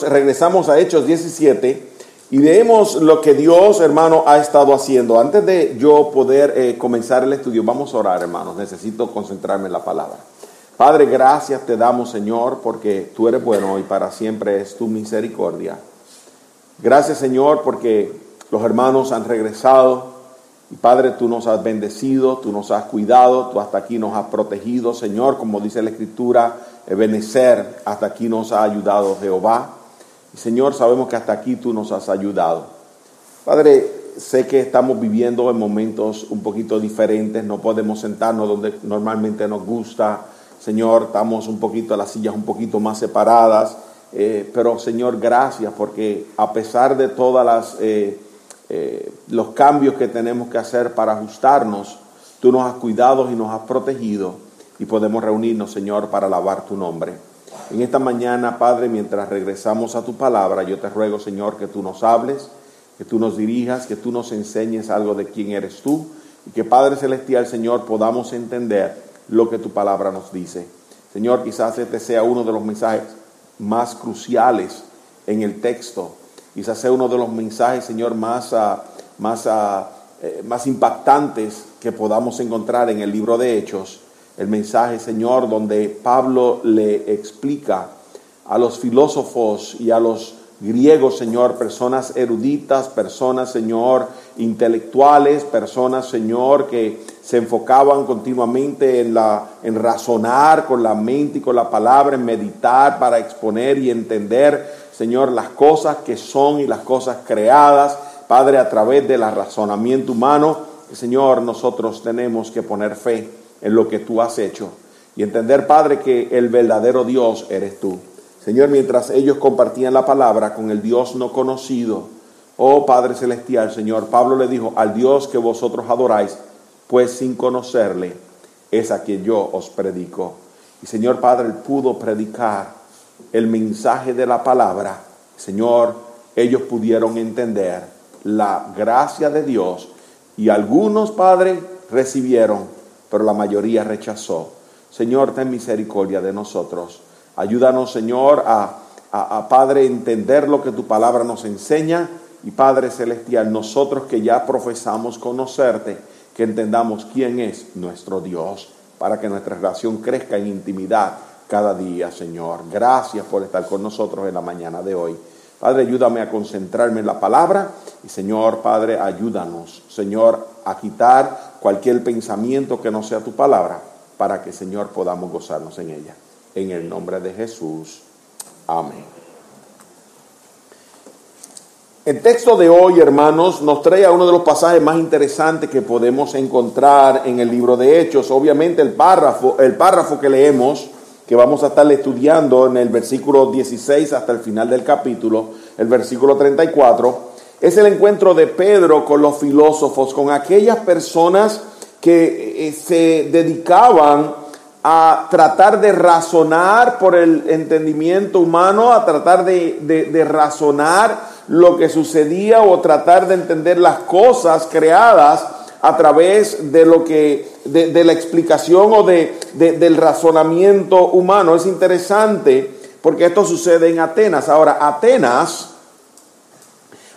Regresamos a Hechos 17 y vemos lo que Dios, hermano, ha estado haciendo. Antes de yo poder eh, comenzar el estudio, vamos a orar, hermanos. Necesito concentrarme en la palabra. Padre, gracias te damos, Señor, porque tú eres bueno y para siempre es tu misericordia. Gracias, Señor, porque los hermanos han regresado. Y Padre, tú nos has bendecido, tú nos has cuidado, tú hasta aquí nos has protegido, Señor, como dice la Escritura, Ebenecer, hasta aquí nos ha ayudado Jehová. Señor, sabemos que hasta aquí tú nos has ayudado. Padre, sé que estamos viviendo en momentos un poquito diferentes, no podemos sentarnos donde normalmente nos gusta. Señor, estamos un poquito, las sillas un poquito más separadas. Eh, pero Señor, gracias porque a pesar de todos eh, eh, los cambios que tenemos que hacer para ajustarnos, tú nos has cuidado y nos has protegido y podemos reunirnos, Señor, para alabar tu nombre. En esta mañana, Padre, mientras regresamos a tu palabra, yo te ruego, Señor, que tú nos hables, que tú nos dirijas, que tú nos enseñes algo de quién eres tú y que, Padre Celestial, Señor, podamos entender lo que tu palabra nos dice. Señor, quizás este sea uno de los mensajes más cruciales en el texto. Quizás sea uno de los mensajes, Señor, más, ah, más, ah, eh, más impactantes que podamos encontrar en el libro de Hechos el mensaje, Señor, donde Pablo le explica a los filósofos y a los griegos, Señor, personas eruditas, personas, Señor, intelectuales, personas, Señor, que se enfocaban continuamente en, la, en razonar con la mente y con la palabra, en meditar para exponer y entender, Señor, las cosas que son y las cosas creadas, Padre, a través del razonamiento humano. Señor, nosotros tenemos que poner fe en lo que tú has hecho y entender, Padre, que el verdadero Dios eres tú. Señor, mientras ellos compartían la palabra con el Dios no conocido, oh Padre Celestial, Señor, Pablo le dijo, al Dios que vosotros adoráis, pues sin conocerle, es a quien yo os predico. Y Señor Padre, pudo predicar el mensaje de la palabra. Señor, ellos pudieron entender la gracia de Dios y algunos, Padre, recibieron pero la mayoría rechazó. Señor, ten misericordia de nosotros. Ayúdanos, Señor, a, a, Padre entender lo que tu palabra nos enseña y Padre Celestial, nosotros que ya profesamos conocerte, que entendamos quién es nuestro Dios, para que nuestra relación crezca en intimidad cada día, Señor. Gracias por estar con nosotros en la mañana de hoy. Padre, ayúdame a concentrarme en la palabra y Señor, Padre, ayúdanos, Señor, a quitar cualquier pensamiento que no sea tu palabra, para que, Señor, podamos gozarnos en ella. En el nombre de Jesús. Amén. El texto de hoy, hermanos, nos trae a uno de los pasajes más interesantes que podemos encontrar en el libro de Hechos. Obviamente el párrafo, el párrafo que leemos, que vamos a estar estudiando en el versículo 16 hasta el final del capítulo, el versículo 34, es el encuentro de Pedro con los filósofos, con aquellas personas que eh, se dedicaban a tratar de razonar por el entendimiento humano, a tratar de, razonar lo que sucedía o tratar de entender las cosas creadas a través de lo que, de, la explicación o de, del razonamiento humano. Es interesante porque esto sucede en Atenas. Ahora, Atenas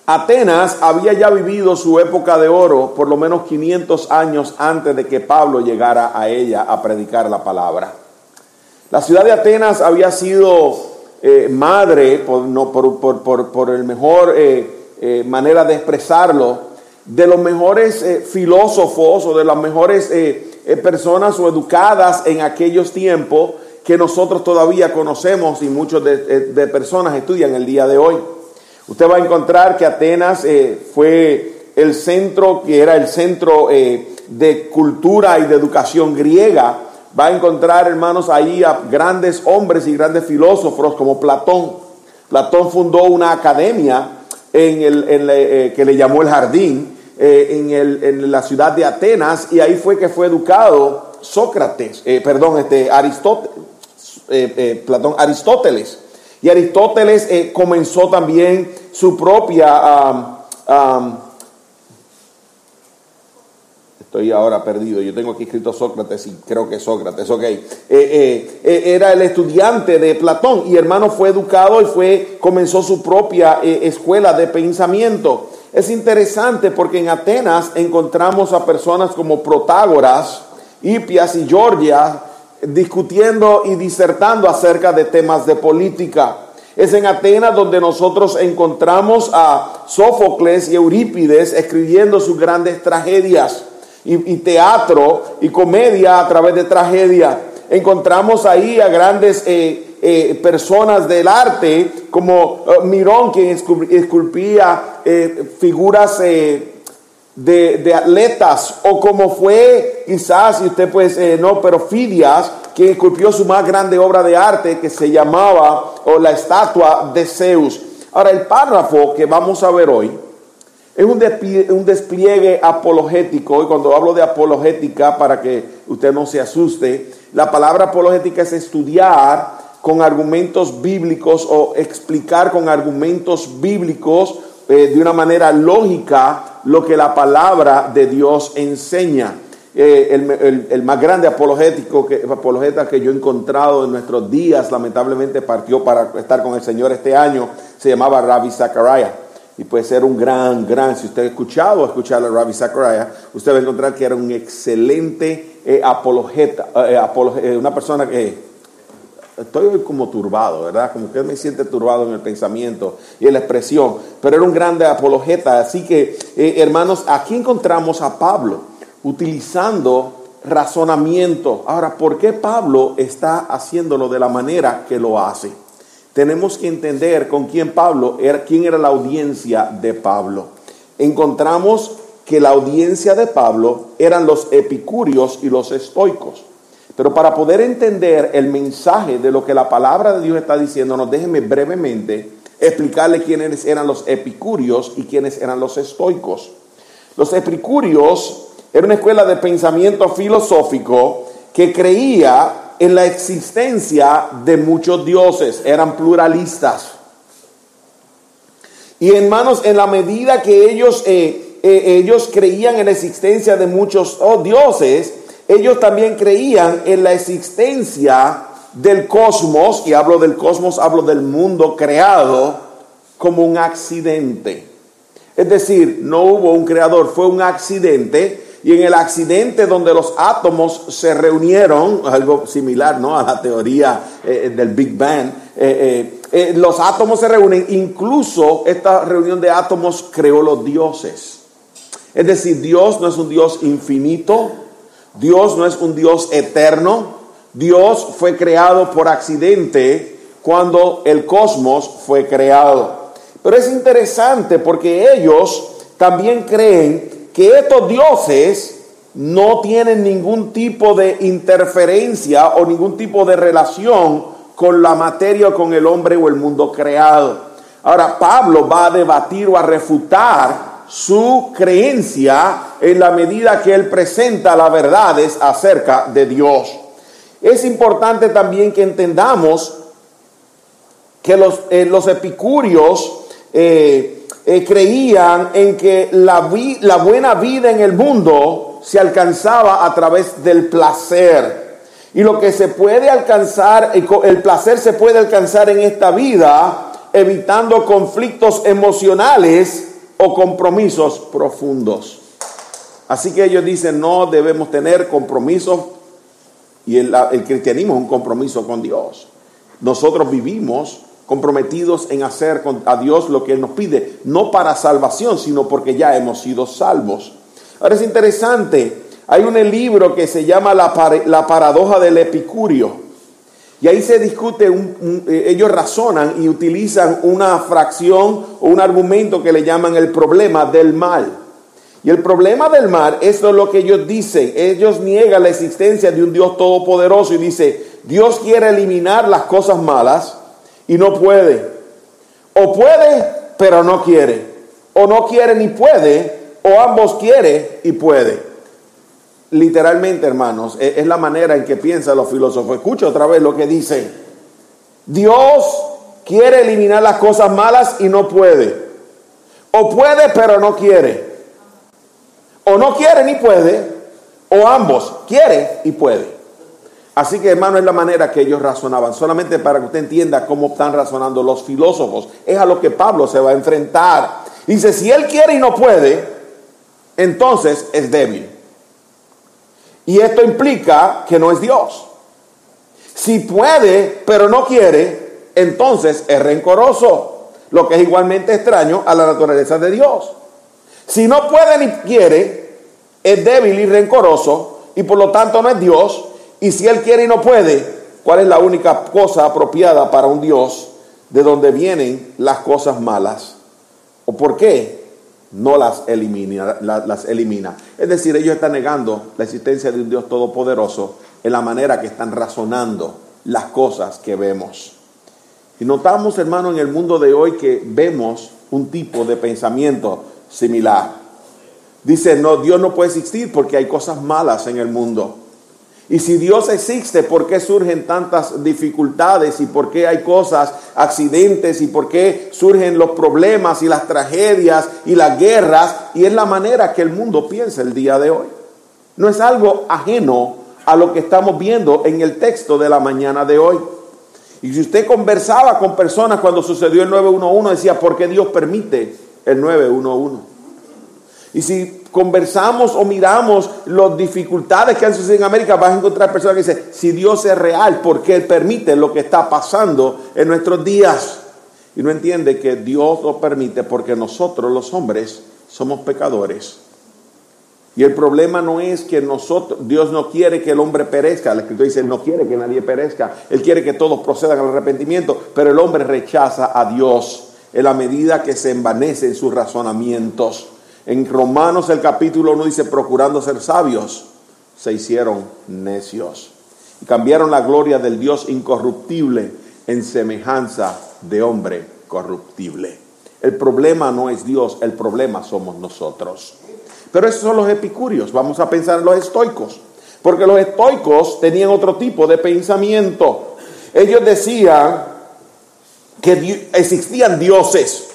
Atenas había ya vivido su época de oro por lo menos 500 años antes de que Pablo llegara a ella a predicar la palabra. La ciudad de Atenas había sido eh, madre, por, no, por, el mejor eh, eh, manera de expresarlo, de los mejores filósofos o de las mejores personas o educadas en aquellos tiempos que nosotros todavía conocemos y muchos de personas estudian el día de hoy. Usted va a encontrar que Atenas eh, fue el centro, que era el centro eh, de cultura y de educación griega. Va a encontrar, hermanos, ahí a grandes hombres y grandes filósofos como Platón. Platón fundó una academia en el, eh, que le llamó el Jardín en, en, la ciudad de Atenas y ahí fue que fue educado Sócrates, perdón, este, Aristóteles, Platón, Aristóteles. Y Aristóteles eh, comenzó también su propia... Estoy ahora perdido. Yo tengo aquí escrito Sócrates y creo que Sócrates, ok. Eh, eh, era el estudiante de Platón y hermano fue educado y fue, comenzó su propia escuela de pensamiento. Es interesante porque en Atenas encontramos a personas como Protágoras, Hipias y Georgia discutiendo y disertando acerca de temas de política. Es en Atenas donde nosotros encontramos a Sófocles y Eurípides escribiendo sus grandes tragedias y, teatro y comedia a través de tragedia. Encontramos ahí a grandes eh, eh, personas del arte como eh, Mirón, quien esculpía figuras de, atletas, o como fue quizás, y usted pues no, pero Fidias, quien esculpió su más grande obra de arte que se llamaba, o la estatua de Zeus. Ahora, el párrafo que vamos a ver hoy es un despliegue, un despliegue apologético, y cuando hablo de apologética, para que usted no se asuste, la palabra apologética es estudiar con argumentos bíblicos o explicar con argumentos bíblicos eh, de una manera lógica lo que la palabra de Dios enseña. Eh, el, más grande apologético que, apologeta que yo he encontrado en nuestros días, lamentablemente partió para estar con el Señor este año, se llamaba Rabbi Zachariah. Y puede ser un gran, gran, si usted ha escuchado o a Rabbi Zachariah, usted va a encontrar que era un excelente eh, apologeta, una persona que estoy hoy como turbado, ¿verdad? Como que me siente turbado en el pensamiento y en la expresión, pero era un grande apologeta. Así que, eh, hermanos, aquí encontramos a Pablo utilizando razonamiento. Ahora, ¿por qué Pablo está haciéndolo de la manera que lo hace? Tenemos que entender con quién Pablo era, quién era la audiencia de Pablo. Encontramos que la audiencia de Pablo eran los epicúreos y los estoicos. Pero para poder entender el mensaje de lo que la palabra de Dios está diciendo, déjenme brevemente explicarle quiénes eran los epicúreos y quiénes eran los estoicos. Los epicúreos era una escuela de pensamiento filosófico que creía en la existencia de muchos dioses, eran pluralistas. Y hermanos, en la medida que ellos, eh, eh, ellos creían en la existencia de muchos oh, dioses, ellos también creían en la existencia del cosmos, y hablo del cosmos, hablo del mundo creado, como un accidente. Es decir, no hubo un creador, fue un accidente, y en el accidente donde los átomos se reunieron, algo similar ¿no? a la teoría eh, del Big Bang, eh, eh, los átomos se reúnen, incluso esta reunión de átomos creó los dioses. Es decir, Dios no es un Dios infinito, Dios no es un Dios eterno. Dios fue creado por accidente cuando el cosmos fue creado. Pero es interesante porque ellos también creen que estos dioses no tienen ningún tipo de interferencia o ningún tipo de relación con la materia o con el hombre o el mundo creado. Ahora, Pablo va a debatir o a refutar su creencia en la medida que él presenta las verdades acerca de Dios. Es importante también que entendamos que los, eh, los epicúreos eh, eh, creían en que la, la buena vida en el mundo se alcanzaba a través del placer. Y lo que se puede alcanzar, el placer se puede alcanzar en esta vida evitando conflictos emocionales o compromisos profundos. Así que ellos dicen, no debemos tener compromisos y el, cristianismo es un compromiso con Dios. Nosotros vivimos comprometidos en hacer a Dios lo que Él nos pide, no para salvación, sino porque ya hemos sido salvos. Ahora es interesante, hay un libro que se llama La, la paradoja del epicurio. Y ahí se discute, eh, ellos razonan y utilizan una fracción o un argumento que le llaman el problema del mal. Y el problema del mal, es lo que ellos dicen. Ellos niegan la existencia de un Dios todopoderoso y dice, Dios quiere eliminar las cosas malas y no puede. O puede, pero no quiere. O no quiere ni puede, o ambos quiere y puede literalmente, hermanos, e-, es la manera en que piensan los filósofos. Escucha otra vez lo que dice. Dios quiere eliminar las cosas malas y no puede. O puede, pero no quiere. O no quiere ni puede, o ambos, quiere y puede. Así que hermano es la manera que ellos razonaban, solamente para que usted entienda cómo están razonando los filósofos. Es a lo que Pablo se va a enfrentar. Dice, si él quiere y no puede, entonces es débil. Y esto implica que no es Dios. Si puede, pero no quiere, entonces es rencoroso, lo que es igualmente extraño a la naturaleza de Dios. Si no puede ni quiere, es débil y rencoroso, y por lo tanto no es Dios. Y si Él quiere y no puede, ¿cuál es la única cosa apropiada para un Dios de donde vienen las cosas malas? ¿O por qué? No las elimina, las elimina. Es decir, ellos están negando la existencia de un Dios todopoderoso en la manera que están razonando las cosas que vemos. Y notamos, hermano, en el mundo de hoy que vemos un tipo de pensamiento similar. Dice, no, Dios no puede existir porque hay cosas malas en el mundo. Y si Dios existe, ¿por qué surgen tantas dificultades y por qué hay cosas, accidentes y por qué surgen los problemas y las tragedias y las guerras? Y es la manera que el mundo piensa el día de hoy. No es algo ajeno a lo que estamos viendo en el texto de la mañana de hoy. Y si usted conversaba con personas cuando sucedió el 911, decía, ¿por qué Dios permite el 911? Y si conversamos o miramos las dificultades que han sucedido en América, vas a encontrar personas que dicen, si Dios es real, ¿por qué Él permite lo que está pasando en nuestros días? Y no entiende que Dios lo permite porque nosotros los hombres somos pecadores. Y el problema no es que nosotros, Dios no quiere que el hombre perezca. El escritor dice, Él no quiere que nadie perezca. Él quiere que todos procedan al arrepentimiento. Pero el hombre rechaza a Dios en la medida que se envanece en sus razonamientos. En Romanos el capítulo 1 dice, procurando ser sabios, se hicieron necios. Y cambiaron la gloria del Dios incorruptible en semejanza de hombre corruptible. El problema no es Dios, el problema somos nosotros. Pero esos son los epicúreos. Vamos a pensar en los estoicos. Porque los estoicos tenían otro tipo de pensamiento. Ellos decían que existían dioses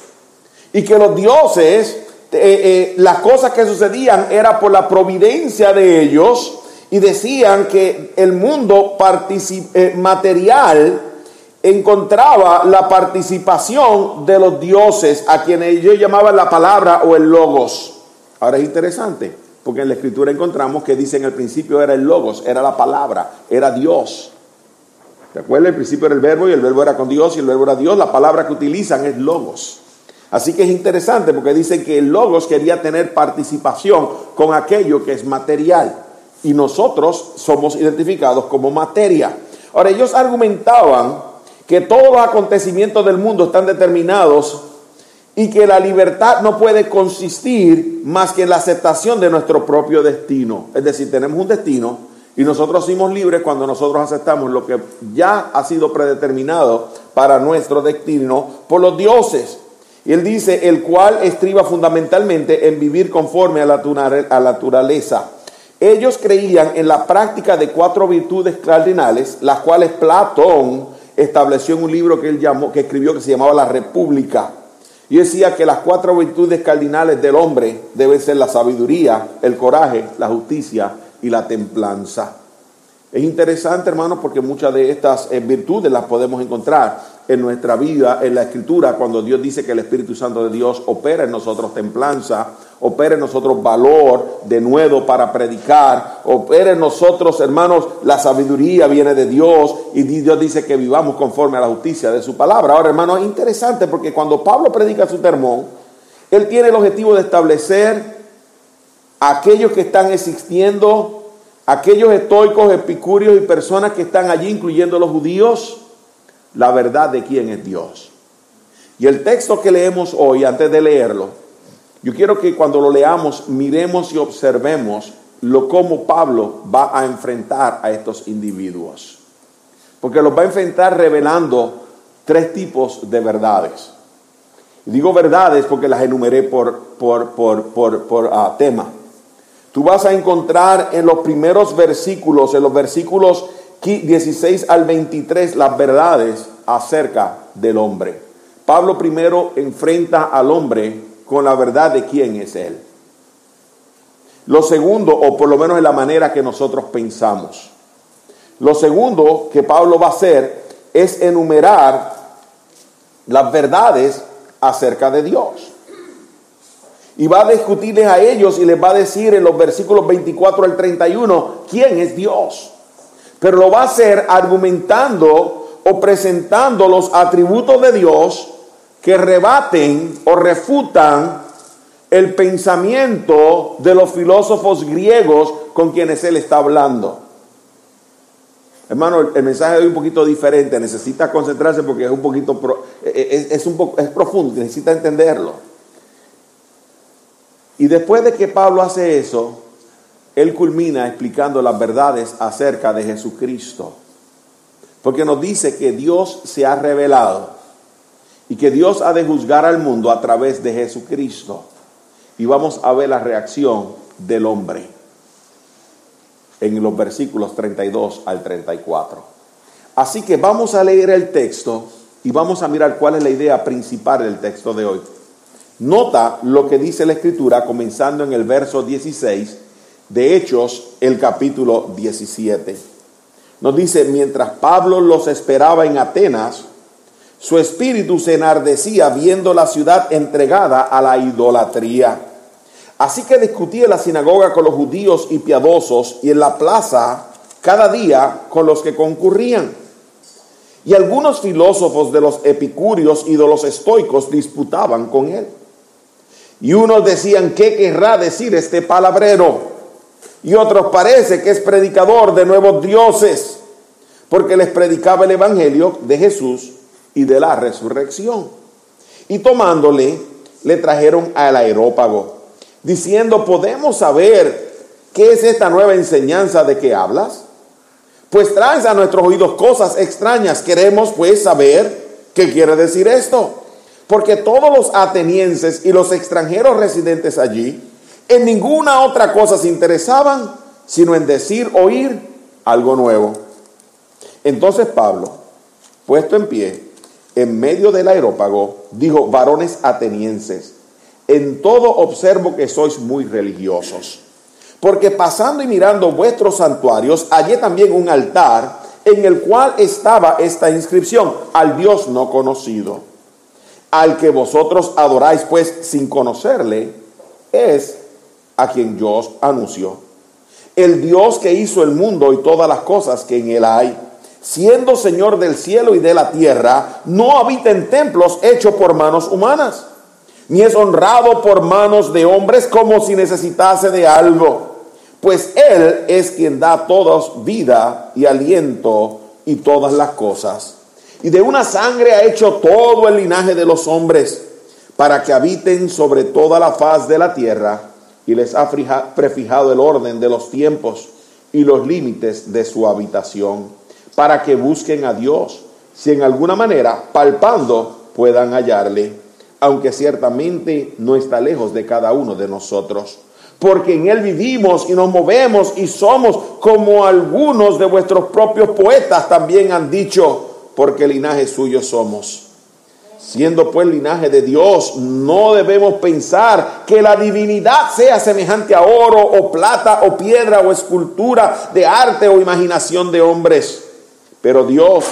y que los dioses eh, eh, las cosas que sucedían era por la providencia de ellos y decían que el mundo eh, material encontraba la participación de los dioses a quienes ellos llamaban la palabra o el logos. Ahora es interesante, porque en la escritura encontramos que dice en el principio era el logos, era la palabra, era Dios. ¿Te acuerdas? El principio era el verbo y el verbo era con Dios y el verbo era Dios. La palabra que utilizan es logos. Así que es interesante porque dicen que el Logos quería tener participación con aquello que es material y nosotros somos identificados como materia. Ahora ellos argumentaban que todos los acontecimientos del mundo están determinados y que la libertad no puede consistir más que en la aceptación de nuestro propio destino. Es decir, tenemos un destino y nosotros somos libres cuando nosotros aceptamos lo que ya ha sido predeterminado para nuestro destino por los dioses. Y él dice, el cual estriba fundamentalmente en vivir conforme a la, naturaleza. Ellos creían en la práctica de cuatro virtudes cardinales, las cuales Platón estableció en un libro que él llamó, que escribió que se llamaba La República. Y decía que las cuatro virtudes cardinales del hombre deben ser la sabiduría, el coraje, la justicia y la templanza. Es interesante, hermanos, porque muchas de estas eh, virtudes las podemos encontrar en nuestra vida, en la escritura, cuando Dios dice que el Espíritu Santo de Dios opera en nosotros templanza, opera en nosotros valor de nuevo para predicar, opera en nosotros, hermanos, la sabiduría viene de Dios y Dios dice que vivamos conforme a la justicia de su palabra. Ahora, hermanos, es interesante porque cuando Pablo predica su sermón, él tiene el objetivo de establecer a aquellos que están existiendo, aquellos estoicos, epicúreos y personas que están allí, incluyendo los judíos, la verdad de quién es Dios. Y el texto que leemos hoy, antes de leerlo, yo quiero que cuando lo leamos miremos y observemos lo cómo Pablo va a enfrentar a estos individuos. Porque los va a enfrentar revelando tres tipos de verdades. Digo verdades porque las enumeré por, por, por, por ah, tema. Tú vas a encontrar en los primeros versículos, en los versículos 16 al 23 las verdades acerca del hombre. Pablo primero enfrenta al hombre con la verdad de quién es él. Lo segundo, o por lo menos en la manera que nosotros pensamos. Lo segundo que Pablo va a hacer es enumerar las verdades acerca de Dios. Y va a discutirles a ellos y les va a decir en los versículos 24 al 31 quién es Dios. Pero lo va a hacer argumentando o presentando los atributos de Dios que rebaten o refutan el pensamiento de los filósofos griegos con quienes él está hablando. Hermano, el mensaje es un poquito diferente, necesita concentrarse porque es un poquito, es, es, un poco, es profundo, necesita entenderlo. Y después de que Pablo hace eso, él culmina explicando las verdades acerca de Jesucristo. Porque nos dice que Dios se ha revelado y que Dios ha de juzgar al mundo a través de Jesucristo. Y vamos a ver la reacción del hombre en los versículos 32 al 34. Así que vamos a leer el texto y vamos a mirar cuál es la idea principal del texto de hoy. Nota lo que dice la escritura comenzando en el verso 16 de Hechos, el capítulo 17. Nos dice, mientras Pablo los esperaba en Atenas, su espíritu se enardecía viendo la ciudad entregada a la idolatría. Así que discutía en la sinagoga con los judíos y piadosos y en la plaza cada día con los que concurrían. Y algunos filósofos de los epicúreos y de los estoicos disputaban con él. Y unos decían, ¿qué querrá decir este palabrero? Y otros parece que es predicador de nuevos dioses, porque les predicaba el Evangelio de Jesús y de la resurrección. Y tomándole, le trajeron al aerópago, diciendo, ¿podemos saber qué es esta nueva enseñanza de que hablas? Pues traes a nuestros oídos cosas extrañas. Queremos pues saber qué quiere decir esto. Porque todos los atenienses y los extranjeros residentes allí en ninguna otra cosa se interesaban, sino en decir, oír algo nuevo. Entonces Pablo, puesto en pie, en medio del aerópago, dijo, varones atenienses, en todo observo que sois muy religiosos. Porque pasando y mirando vuestros santuarios, hallé también un altar en el cual estaba esta inscripción, al Dios no conocido al que vosotros adoráis pues sin conocerle, es a quien yo os anuncio. El Dios que hizo el mundo y todas las cosas que en él hay, siendo Señor del cielo y de la tierra, no habita en templos hechos por manos humanas, ni es honrado por manos de hombres como si necesitase de algo, pues Él es quien da a todos vida y aliento y todas las cosas. Y de una sangre ha hecho todo el linaje de los hombres para que habiten sobre toda la faz de la tierra y les ha prefijado el orden de los tiempos y los límites de su habitación para que busquen a Dios si en alguna manera palpando puedan hallarle aunque ciertamente no está lejos de cada uno de nosotros porque en Él vivimos y nos movemos y somos como algunos de vuestros propios poetas también han dicho, porque linaje suyo somos. Siendo pues linaje de Dios, no debemos pensar que la divinidad sea semejante a oro o plata o piedra o escultura de arte o imaginación de hombres. Pero Dios,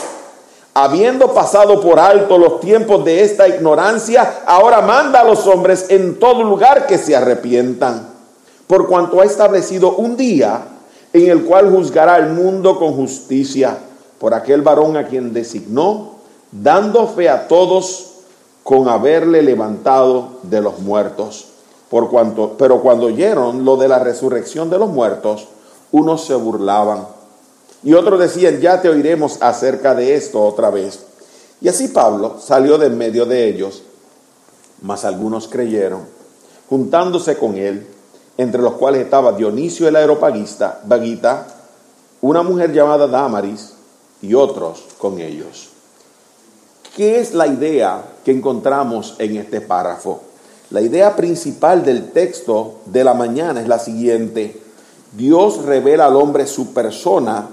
habiendo pasado por alto los tiempos de esta ignorancia, ahora manda a los hombres en todo lugar que se arrepientan, por cuanto ha establecido un día en el cual juzgará al mundo con justicia por aquel varón a quien designó, dando fe a todos con haberle levantado de los muertos. Por cuanto, pero cuando oyeron lo de la resurrección de los muertos, unos se burlaban y otros decían, ya te oiremos acerca de esto otra vez. Y así Pablo salió de en medio de ellos, mas algunos creyeron, juntándose con él, entre los cuales estaba Dionisio el aeropagista, Vaguita, una mujer llamada Damaris, y otros con ellos. ¿Qué es la idea que encontramos en este párrafo? La idea principal del texto de la mañana es la siguiente. Dios revela al hombre su persona,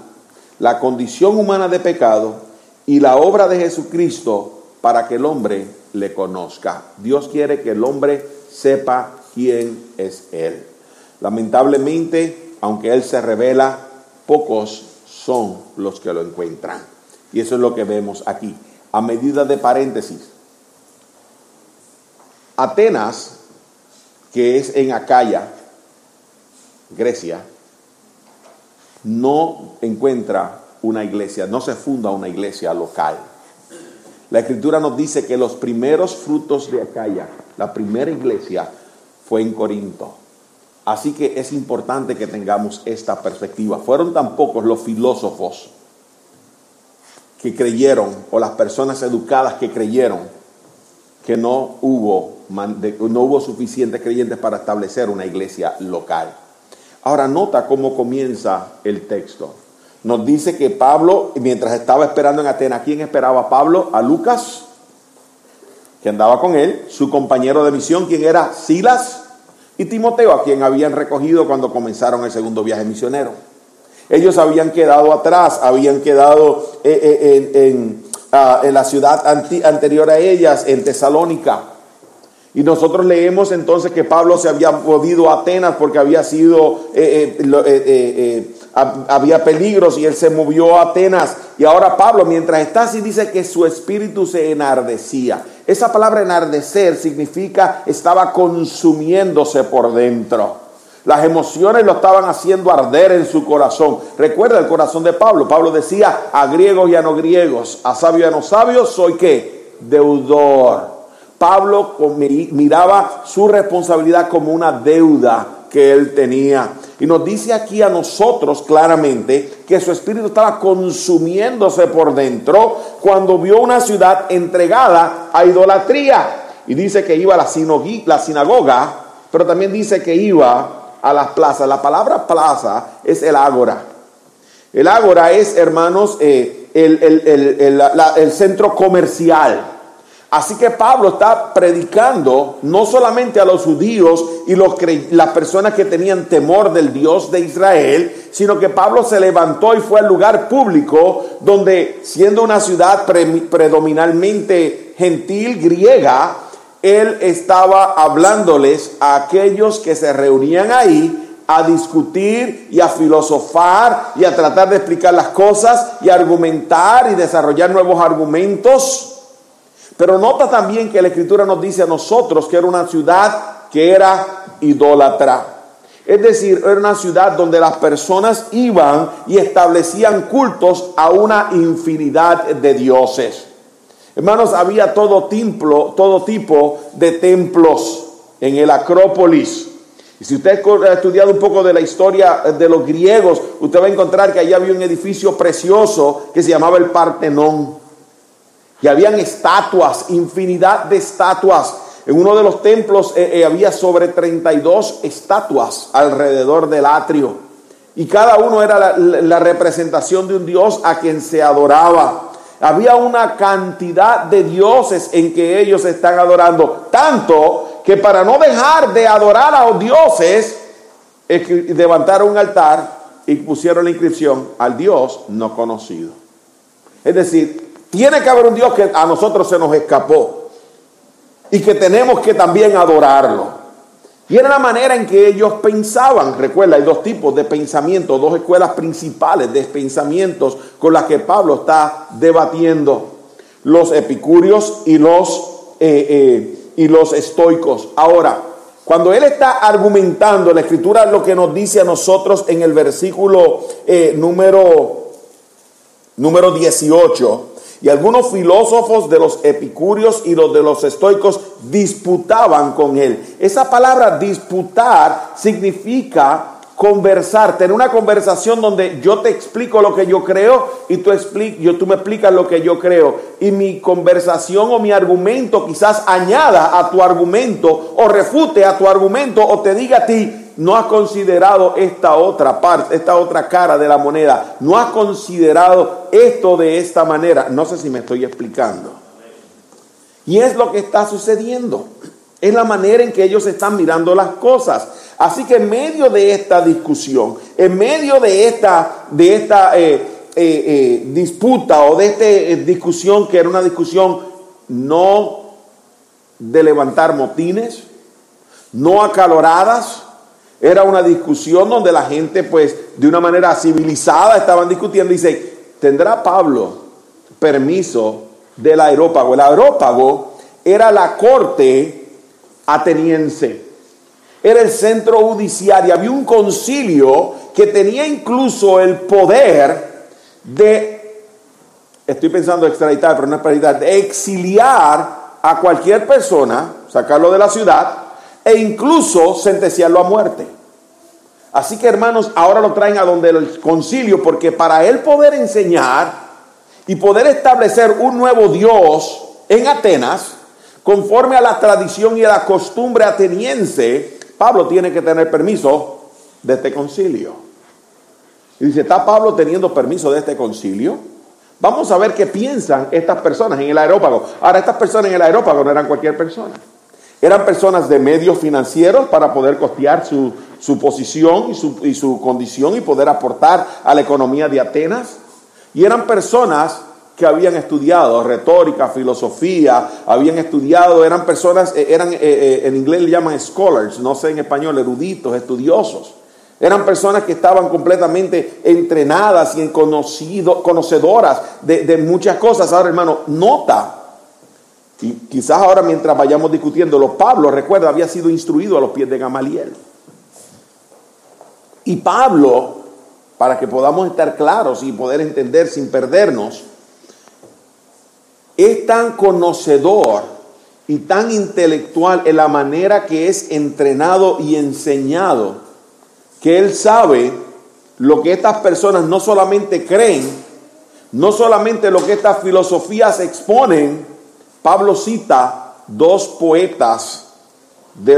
la condición humana de pecado y la obra de Jesucristo para que el hombre le conozca. Dios quiere que el hombre sepa quién es Él. Lamentablemente, aunque Él se revela, pocos son los que lo encuentran. Y eso es lo que vemos aquí. A medida de paréntesis, Atenas, que es en Acaya, Grecia, no encuentra una iglesia, no se funda una iglesia local. La escritura nos dice que los primeros frutos de Acaya, la primera iglesia, fue en Corinto. Así que es importante que tengamos esta perspectiva. Fueron tan pocos los filósofos que creyeron, o las personas educadas que creyeron, que no hubo, no hubo suficientes creyentes para establecer una iglesia local. Ahora nota cómo comienza el texto. Nos dice que Pablo, mientras estaba esperando en Atenas, ¿quién esperaba a Pablo? A Lucas, que andaba con él, su compañero de misión, quien era Silas, y Timoteo, a quien habían recogido cuando comenzaron el segundo viaje misionero. Ellos habían quedado atrás, habían quedado eh, eh, ah, en, la ciudad anterior a ellas, en Tesalónica. Y nosotros leemos entonces que Pablo se había movido a Atenas porque había sido, eh, había peligros y él se movió a Atenas. Y ahora Pablo, mientras está así, dice que su espíritu se enardecía. Esa palabra enardecer significa estaba consumiéndose por dentro. Las emociones lo estaban haciendo arder en su corazón. Recuerda el corazón de Pablo. Pablo decía a griegos y a no griegos, a sabios y a no sabios, soy qué? Deudor. Pablo miraba su responsabilidad como una deuda que él tenía. Y nos dice aquí a nosotros claramente que su espíritu estaba consumiéndose por dentro cuando vio una ciudad entregada a idolatría. Y dice que iba a la, sinagoga, pero también dice que iba a las plazas. La palabra plaza es el ágora. El ágora es, hermanos, eh, el centro comercial. Así que Pablo está predicando no solamente a los judíos y los, las personas que tenían temor del Dios de Israel, sino que Pablo se levantó y fue al lugar público donde, siendo una ciudad predominantemente gentil griega, él estaba hablándoles a aquellos que se reunían ahí a discutir y a filosofar y a tratar de explicar las cosas y argumentar y desarrollar nuevos argumentos pero nota también que la escritura nos dice a nosotros que era una ciudad que era idólatra. Es decir, era una ciudad donde las personas iban y establecían cultos a una infinidad de dioses. Hermanos, había todo, templo, todo tipo de templos en el Acrópolis. Y si usted ha estudiado un poco de la historia de los griegos, usted va a encontrar que allá había un edificio precioso que se llamaba el Partenón. Y habían estatuas, infinidad de estatuas. En uno de los templos eh, eh, había sobre 32 estatuas alrededor del atrio. Y cada uno era la, representación de un dios a quien se adoraba. Había una cantidad de dioses en que ellos están adorando. Tanto que para no dejar de adorar a los dioses, levantaron un altar y pusieron la inscripción al Dios no conocido. Es decir, tiene que haber un Dios que a nosotros se nos escapó y que tenemos que también adorarlo. Y era la manera en que ellos pensaban. Recuerda, hay dos tipos de pensamiento, dos escuelas principales de pensamientos con las que Pablo está debatiendo. Los epicúreos y los, eh, eh, y los estoicos. Ahora, cuando él está argumentando, la escritura lo que nos dice a nosotros en el versículo eh, número, número 18 y algunos filósofos de los epicúreos y los de los estoicos disputaban con él. Esa palabra disputar significa conversar, tener una conversación donde yo te explico lo que yo creo y tú, yo, tú me explicas lo que yo creo. Y mi conversación o mi argumento quizás añada a tu argumento o refute a tu argumento o te diga a ti, no has considerado esta otra parte, esta otra cara de la moneda. No has considerado esto de esta manera. No sé si me estoy explicando. Y es lo que está sucediendo. Es la manera en que ellos están mirando las cosas. Así que en medio de esta discusión, en medio de esta, de esta eh, eh, eh, disputa o de esta discusión que era una discusión no de levantar motines, no acaloradas, Era una discusión donde la gente, pues, de una manera civilizada estaban discutiendo. Dice, ¿tendrá Pablo permiso del aerópago? El aerópago era la corte ateniense. Era el centro judicial y había un concilio que tenía incluso el poder de, estoy pensando extraditar, pero no extraditar, de exiliar a cualquier persona, sacarlo de la ciudad e incluso sentenciarlo a muerte. Así que hermanos, ahora lo traen a donde el concilio, porque para él poder enseñar y poder establecer un nuevo Dios en Atenas, conforme a la tradición y a la costumbre ateniense, Pablo tiene que tener permiso de este concilio. Y dice, ¿está Pablo teniendo permiso de este concilio? Vamos a ver qué piensan estas personas en el aerópago. Ahora, estas personas en el aerópago no eran cualquier persona. Eran personas de medios financieros para poder costear su, posición y su, y su condición y poder aportar a la economía de Atenas. Y eran personas que habían estudiado retórica, filosofía, habían estudiado, eran personas, eh, eran, eh, eh, en inglés le llaman scholars, no sé en español, eruditos, estudiosos. Eran personas que estaban completamente entrenadas y conocido, conocedoras de, de muchas cosas. Ahora, hermano, nota y quizás ahora mientras vayamos discutiéndolo, Pablo, recuerda, había sido instruido a los pies de Gamaliel. Y Pablo, para que podamos estar claros y poder entender sin perdernos, es tan conocedor y tan intelectual en la manera que es entrenado y enseñado, que él sabe lo que estas personas no solamente creen, no solamente lo que estas filosofías exponen, Pablo cita dos poetas,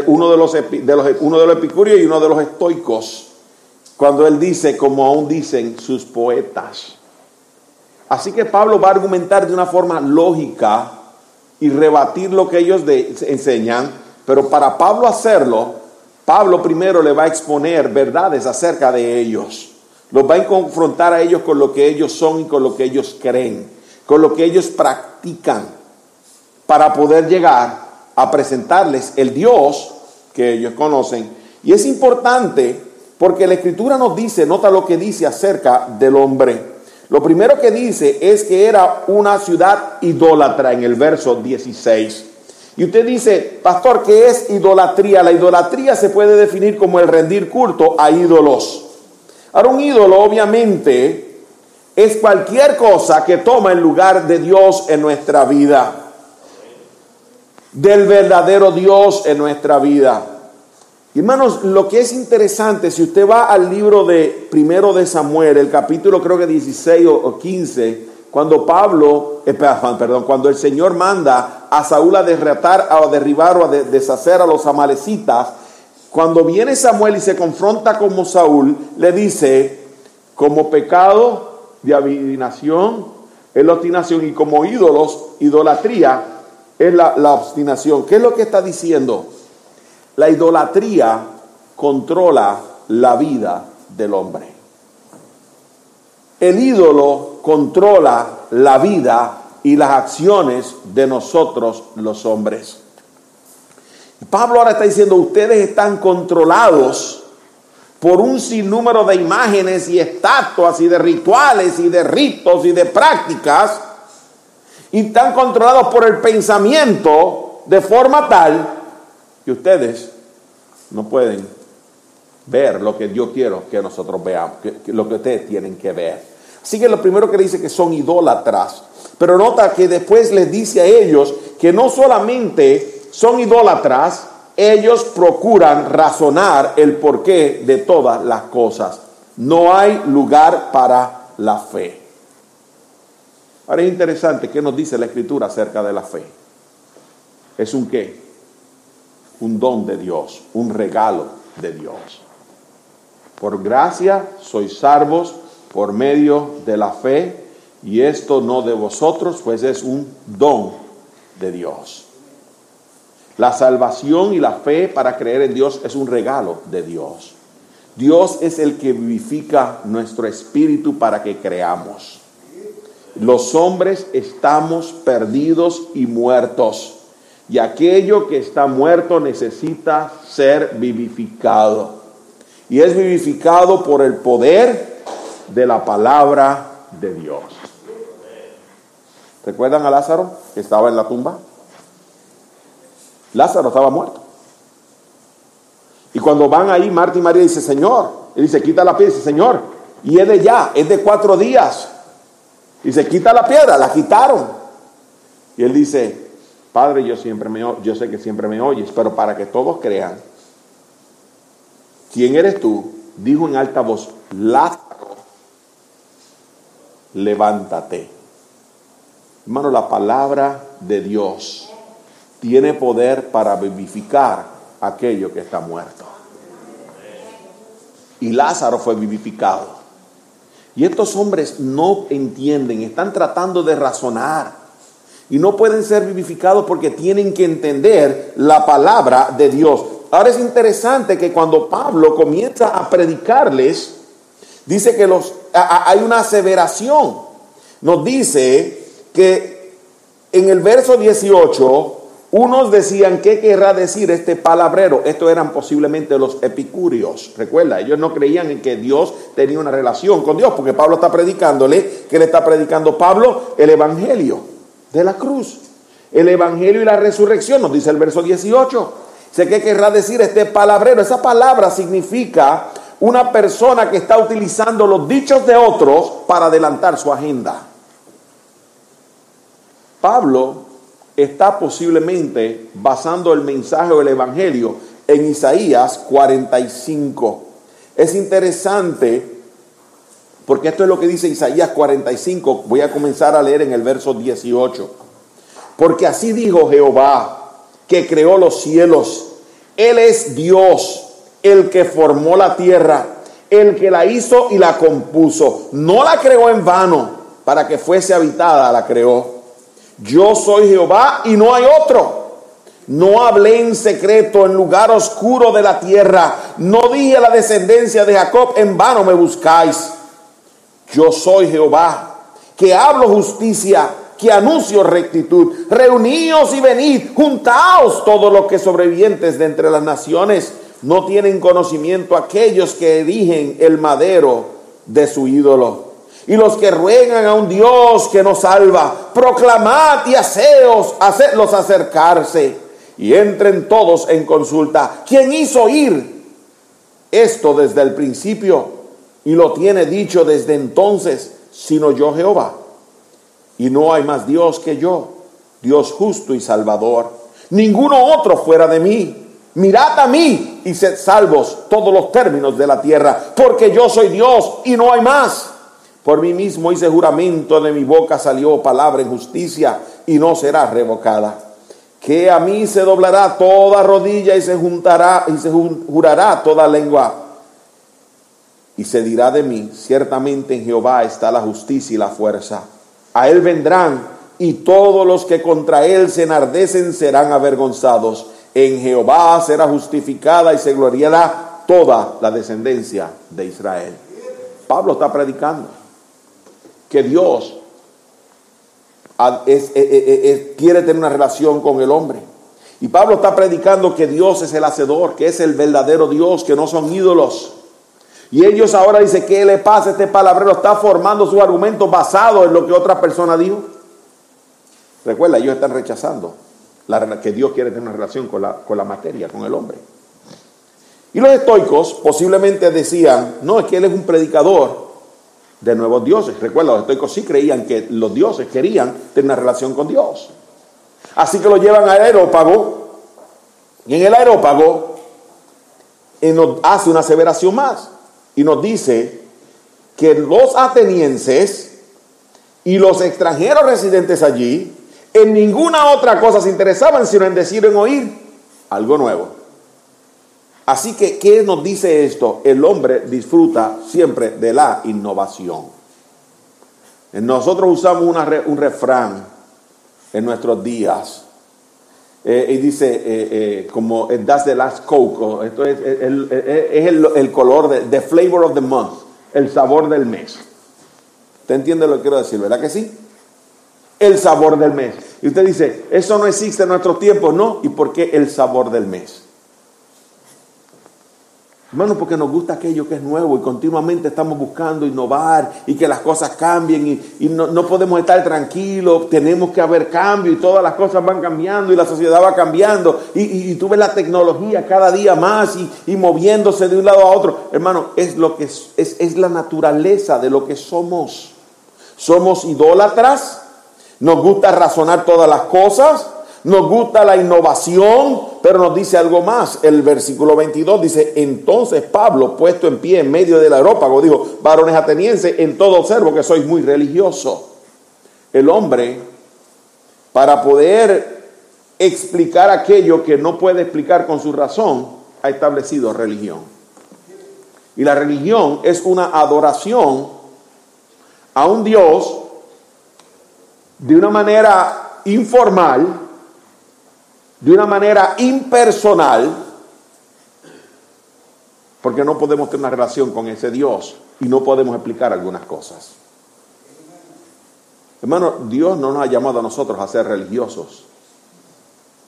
uno, de los, de los, uno de los epicúreos y uno de los estoicos, cuando él dice, como aún dicen sus poetas. Así que Pablo va a argumentar de una forma lógica y rebatir lo que ellos enseñan, pero para Pablo hacerlo, Pablo primero le va a exponer verdades acerca de ellos. Los va a confrontar a ellos con lo que ellos son y con lo que ellos creen, con lo que ellos practican para poder llegar a presentarles el Dios que ellos conocen. Y es importante porque la escritura nos dice, nota lo que dice acerca del hombre. Lo primero que dice es que era una ciudad idólatra en el verso 16. Y usted dice, pastor, ¿qué es idolatría? La idolatría se puede definir como el rendir culto a ídolos. Ahora, un ídolo obviamente es cualquier cosa que toma el lugar de Dios en nuestra vida del verdadero Dios en nuestra vida. Hermanos, lo que es interesante, si usted va al libro de primero de Samuel, el capítulo creo que 16 o 15, cuando Pablo, eh, perdón, cuando el Señor manda a Saúl a derrotar, a derribar o a deshacer a los amalecitas, cuando viene Samuel y se confronta con Saúl, le dice, como pecado de adivinación, obstinación y como ídolos, idolatría, es la, obstinación. ¿Qué es lo que está diciendo? La idolatría controla la vida del hombre. El ídolo controla la vida y las acciones de nosotros los hombres. Pablo ahora está diciendo, ustedes están controlados por un sinnúmero de imágenes y estatuas y de rituales y de ritos y de prácticas y están controlados por el pensamiento de forma tal que ustedes no pueden ver lo que yo quiero que nosotros veamos, lo que ustedes tienen que ver. Así que lo primero que dice que son idólatras, pero nota que después les dice a ellos que no solamente son idólatras, ellos procuran razonar el porqué de todas las cosas. No hay lugar para la fe. Ahora es interesante qué nos dice la escritura acerca de la fe. Es un qué? Un don de Dios, un regalo de Dios. Por gracia sois salvos por medio de la fe, y esto no de vosotros, pues es un don de Dios. La salvación y la fe para creer en Dios es un regalo de Dios. Dios es el que vivifica nuestro espíritu para que creamos. Los hombres estamos perdidos y muertos. Y aquello que está muerto necesita ser vivificado. y es vivificado por el poder de la palabra de Dios. ¿Recuerdan a Lázaro que estaba en la tumba? Lázaro estaba muerto. Y cuando van ahí, Marta y María dice, Señor, y dice, quita la piedra, dice, Señor, y es de ya, es de cuatro días. Dice, quita la piedra, la quitaron. Y él dice, Padre, yo siempre me yo sé que siempre me oyes, pero para que todos crean, ¿quién eres tú? Dijo en alta voz, Lázaro, levántate. Hermano, la palabra de Dios tiene poder para vivificar aquello que está muerto. Y Lázaro fue vivificado. Y estos hombres no entienden, están tratando de razonar. Y no pueden ser vivificados porque tienen que entender la palabra de Dios. Ahora es interesante que cuando Pablo comienza a predicarles, dice que los, hay una aseveración. Nos dice que en el verso 18 unos decían, ¿qué querrá decir este palabrero? Estos eran posiblemente los epicúreos. Recuerda, ellos no creían en que Dios tenía una relación con Dios, porque Pablo está predicándole, ¿qué le está predicando Pablo? El Evangelio de la cruz. El Evangelio y la resurrección, nos dice el verso 18. Sé qué querrá decir este palabrero. Esa palabra significa una persona que está utilizando los dichos de otros para adelantar su agenda. Pablo está posiblemente basando el mensaje del Evangelio en Isaías 45. Es interesante porque esto es lo que dice Isaías 45. Voy a comenzar a leer en el verso 18. Porque así dijo Jehová, que creó los cielos. Él es Dios, el que formó la tierra, el que la hizo y la compuso. No la creó en vano, para que fuese habitada, la creó. Yo soy Jehová y no hay otro. No hablé en secreto en lugar oscuro de la tierra. No dije a la descendencia de Jacob, en vano me buscáis. Yo soy Jehová, que hablo justicia, que anuncio rectitud. Reuníos y venid, juntaos todos los que sobrevivientes de entre las naciones. No tienen conocimiento aquellos que erigen el madero de su ídolo y los que ruegan a un Dios que nos salva, proclamad y haceos, hacedlos acercarse y entren todos en consulta. ¿Quién hizo ir esto desde el principio y lo tiene dicho desde entonces, sino yo Jehová? Y no hay más Dios que yo, Dios justo y salvador. Ninguno otro fuera de mí. Mirad a mí y sed salvos todos los términos de la tierra, porque yo soy Dios y no hay más. Por mí mismo hice juramento, de mi boca salió palabra en justicia y no será revocada. Que a mí se doblará toda rodilla y se juntará y se jurará toda lengua. Y se dirá de mí, ciertamente en Jehová está la justicia y la fuerza. A él vendrán y todos los que contra él se enardecen serán avergonzados. En Jehová será justificada y se gloriará toda la descendencia de Israel. Pablo está predicando que Dios eh, eh, eh, quiere tener una relación con el hombre. Y Pablo está predicando que Dios es el hacedor, que es el verdadero Dios, que no son ídolos. Y ellos ahora dicen, ¿qué le pasa? Este palabrero está formando su argumento basado en lo que otra persona dijo. Recuerda, ellos están rechazando la, que Dios quiere tener una relación con la, con la materia, con el hombre. Y los estoicos posiblemente decían, no, es que él es un predicador de nuevos dioses. Recuerda, los estoicos sí creían que los dioses querían tener una relación con Dios. Así que lo llevan al aerópago y en el aerópago nos hace una aseveración más y nos dice que los atenienses y los extranjeros residentes allí en ninguna otra cosa se interesaban sino en decir, en oír algo nuevo. Así que, ¿qué nos dice esto? El hombre disfruta siempre de la innovación. Nosotros usamos un refrán en nuestros días. Eh, y dice, eh, eh, como das the last coke, esto es, el, color, de, the flavor of the month, el sabor del mes. ¿Usted entiende lo que quiero decir, verdad que sí? El sabor del mes. Y usted dice, eso no existe en nuestros tiempos, ¿no? ¿Y por qué el sabor del mes? Hermano, porque nos gusta aquello que es nuevo y continuamente estamos buscando innovar y que las cosas cambien y, no, podemos estar tranquilos, tenemos que haber cambio y todas las cosas van cambiando y la sociedad va cambiando y, tú ves la tecnología cada día más y, moviéndose de un lado a otro. Hermano, es, lo que es, es la naturaleza de lo que somos. Somos idólatras, nos gusta razonar todas las cosas, nos gusta la innovación, pero nos dice algo más. El versículo 22 dice, entonces Pablo, puesto en pie en medio del aerópago, dijo, varones atenienses, en todo observo que sois muy religioso. El hombre, para poder explicar aquello que no puede explicar con su razón, ha establecido religión. Y la religión es una adoración a un Dios de una manera informal, de una manera impersonal, porque no podemos tener una relación con ese Dios y no podemos explicar algunas cosas. Hermano, Dios no nos ha llamado a nosotros a ser religiosos.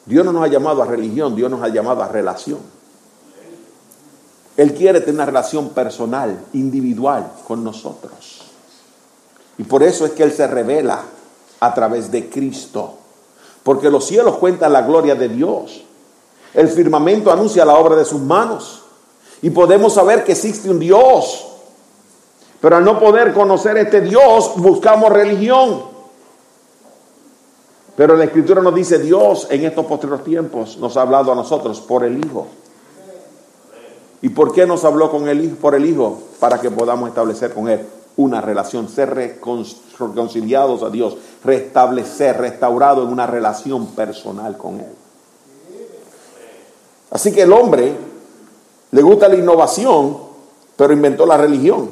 Dios no nos ha llamado a religión, Dios nos ha llamado a relación. Él quiere tener una relación personal, individual con nosotros. Y por eso es que Él se revela a través de Cristo porque los cielos cuentan la gloria de Dios. El firmamento anuncia la obra de sus manos. Y podemos saber que existe un Dios. Pero al no poder conocer este Dios, buscamos religión. Pero la Escritura nos dice, Dios en estos posteriores tiempos nos ha hablado a nosotros por el Hijo. ¿Y por qué nos habló con el por el Hijo? Para que podamos establecer con Él una relación, ser reconciliados a Dios, restablecer, restaurado en una relación personal con Él. Así que el hombre le gusta la innovación, pero inventó la religión.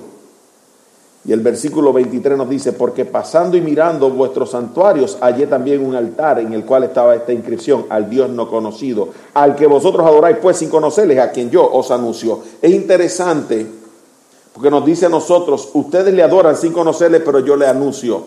Y el versículo 23 nos dice, porque pasando y mirando vuestros santuarios, hallé también un altar en el cual estaba esta inscripción, al Dios no conocido, al que vosotros adoráis pues sin conocerles, a quien yo os anuncio. Es interesante porque nos dice a nosotros, ustedes le adoran sin conocerle, pero yo le anuncio,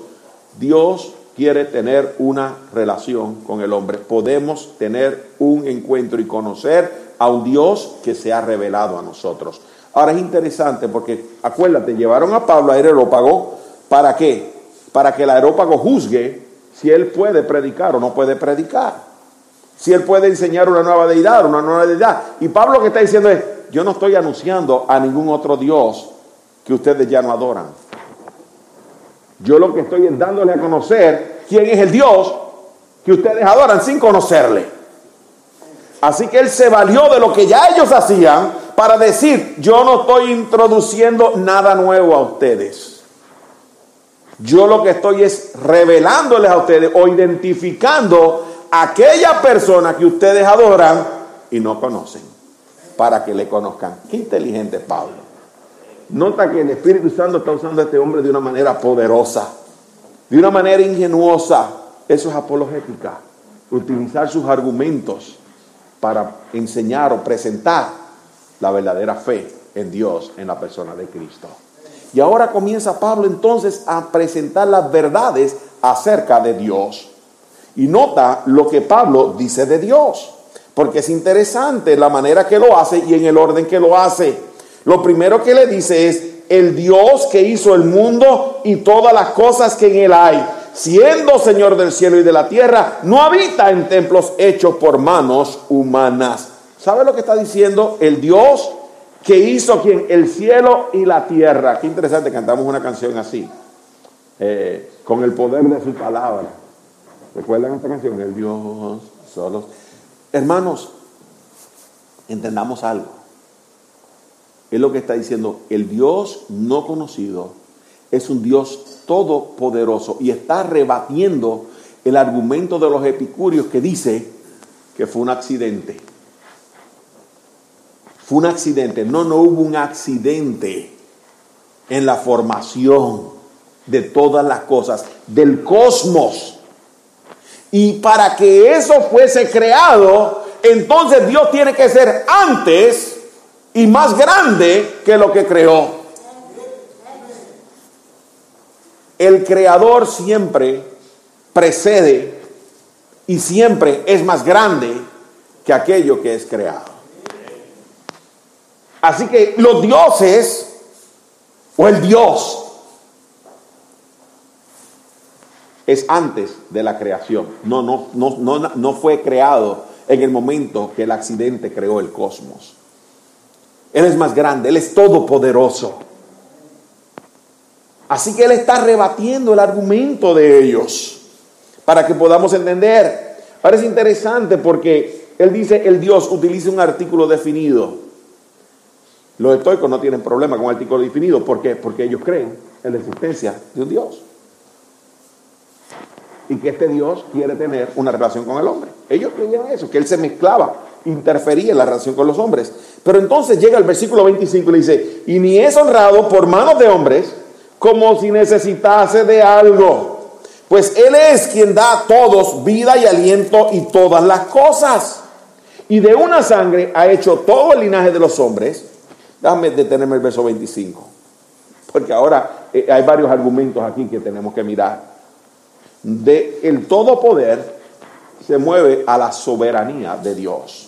Dios quiere tener una relación con el hombre. Podemos tener un encuentro y conocer a un Dios que se ha revelado a nosotros. Ahora es interesante porque, acuérdate, llevaron a Pablo al aerópago, ¿para qué? Para que el aerópago juzgue si él puede predicar o no puede predicar. Si él puede enseñar una nueva deidad, una nueva deidad. Y Pablo lo que está diciendo es, yo no estoy anunciando a ningún otro Dios que ustedes ya no adoran. Yo lo que estoy es dándole a conocer quién es el Dios que ustedes adoran sin conocerle. Así que él se valió de lo que ya ellos hacían para decir, yo no estoy introduciendo nada nuevo a ustedes. Yo lo que estoy es revelándoles a ustedes o identificando aquella persona que ustedes adoran y no conocen, para que le conozcan. Qué inteligente Pablo. Nota que el Espíritu Santo está usando a este hombre de una manera poderosa, de una manera ingenuosa. Eso es apologética. Utilizar sus argumentos para enseñar o presentar la verdadera fe en Dios, en la persona de Cristo. Y ahora comienza Pablo entonces a presentar las verdades acerca de Dios. Y nota lo que Pablo dice de Dios, porque es interesante la manera que lo hace y en el orden que lo hace. Lo primero que le dice es, el Dios que hizo el mundo y todas las cosas que en él hay, siendo Señor del cielo y de la tierra, no habita en templos hechos por manos humanas. ¿Sabe lo que está diciendo? El Dios que hizo quien el cielo y la tierra. Qué interesante, cantamos una canción así, eh, con el poder de su palabra. ¿Recuerdan esta canción? El Dios solo. Hermanos, entendamos algo es lo que está diciendo, el Dios no conocido es un Dios todopoderoso y está rebatiendo el argumento de los epicúreos que dice que fue un accidente. Fue un accidente. No, no hubo un accidente en la formación de todas las cosas, del cosmos. Y para que eso fuese creado, entonces Dios tiene que ser antes y más grande que lo que creó. El creador siempre precede y siempre es más grande que aquello que es creado. Así que los dioses o el Dios es antes de la creación. No, no, no, no, no fue creado en el momento que el accidente creó el cosmos. Él es más grande, Él es todopoderoso. Así que Él está rebatiendo el argumento de ellos para que podamos entender. Parece interesante porque Él dice, el Dios utiliza un artículo definido. Los estoicos no tienen problema con artículo definido. ¿Por qué? Porque ellos creen en la existencia de un Dios. Y que este Dios quiere tener una relación con el hombre. Ellos creían eso, que Él se mezclaba, interfería en la relación con los hombres. Pero entonces llega el versículo 25 y le dice, y ni es honrado por manos de hombres como si necesitase de algo. Pues Él es quien da a todos vida y aliento y todas las cosas. Y de una sangre ha hecho todo el linaje de los hombres. Déjame detenerme el verso 25. Porque ahora eh, hay varios argumentos aquí que tenemos que mirar. De el todo poder se mueve a la soberanía de Dios.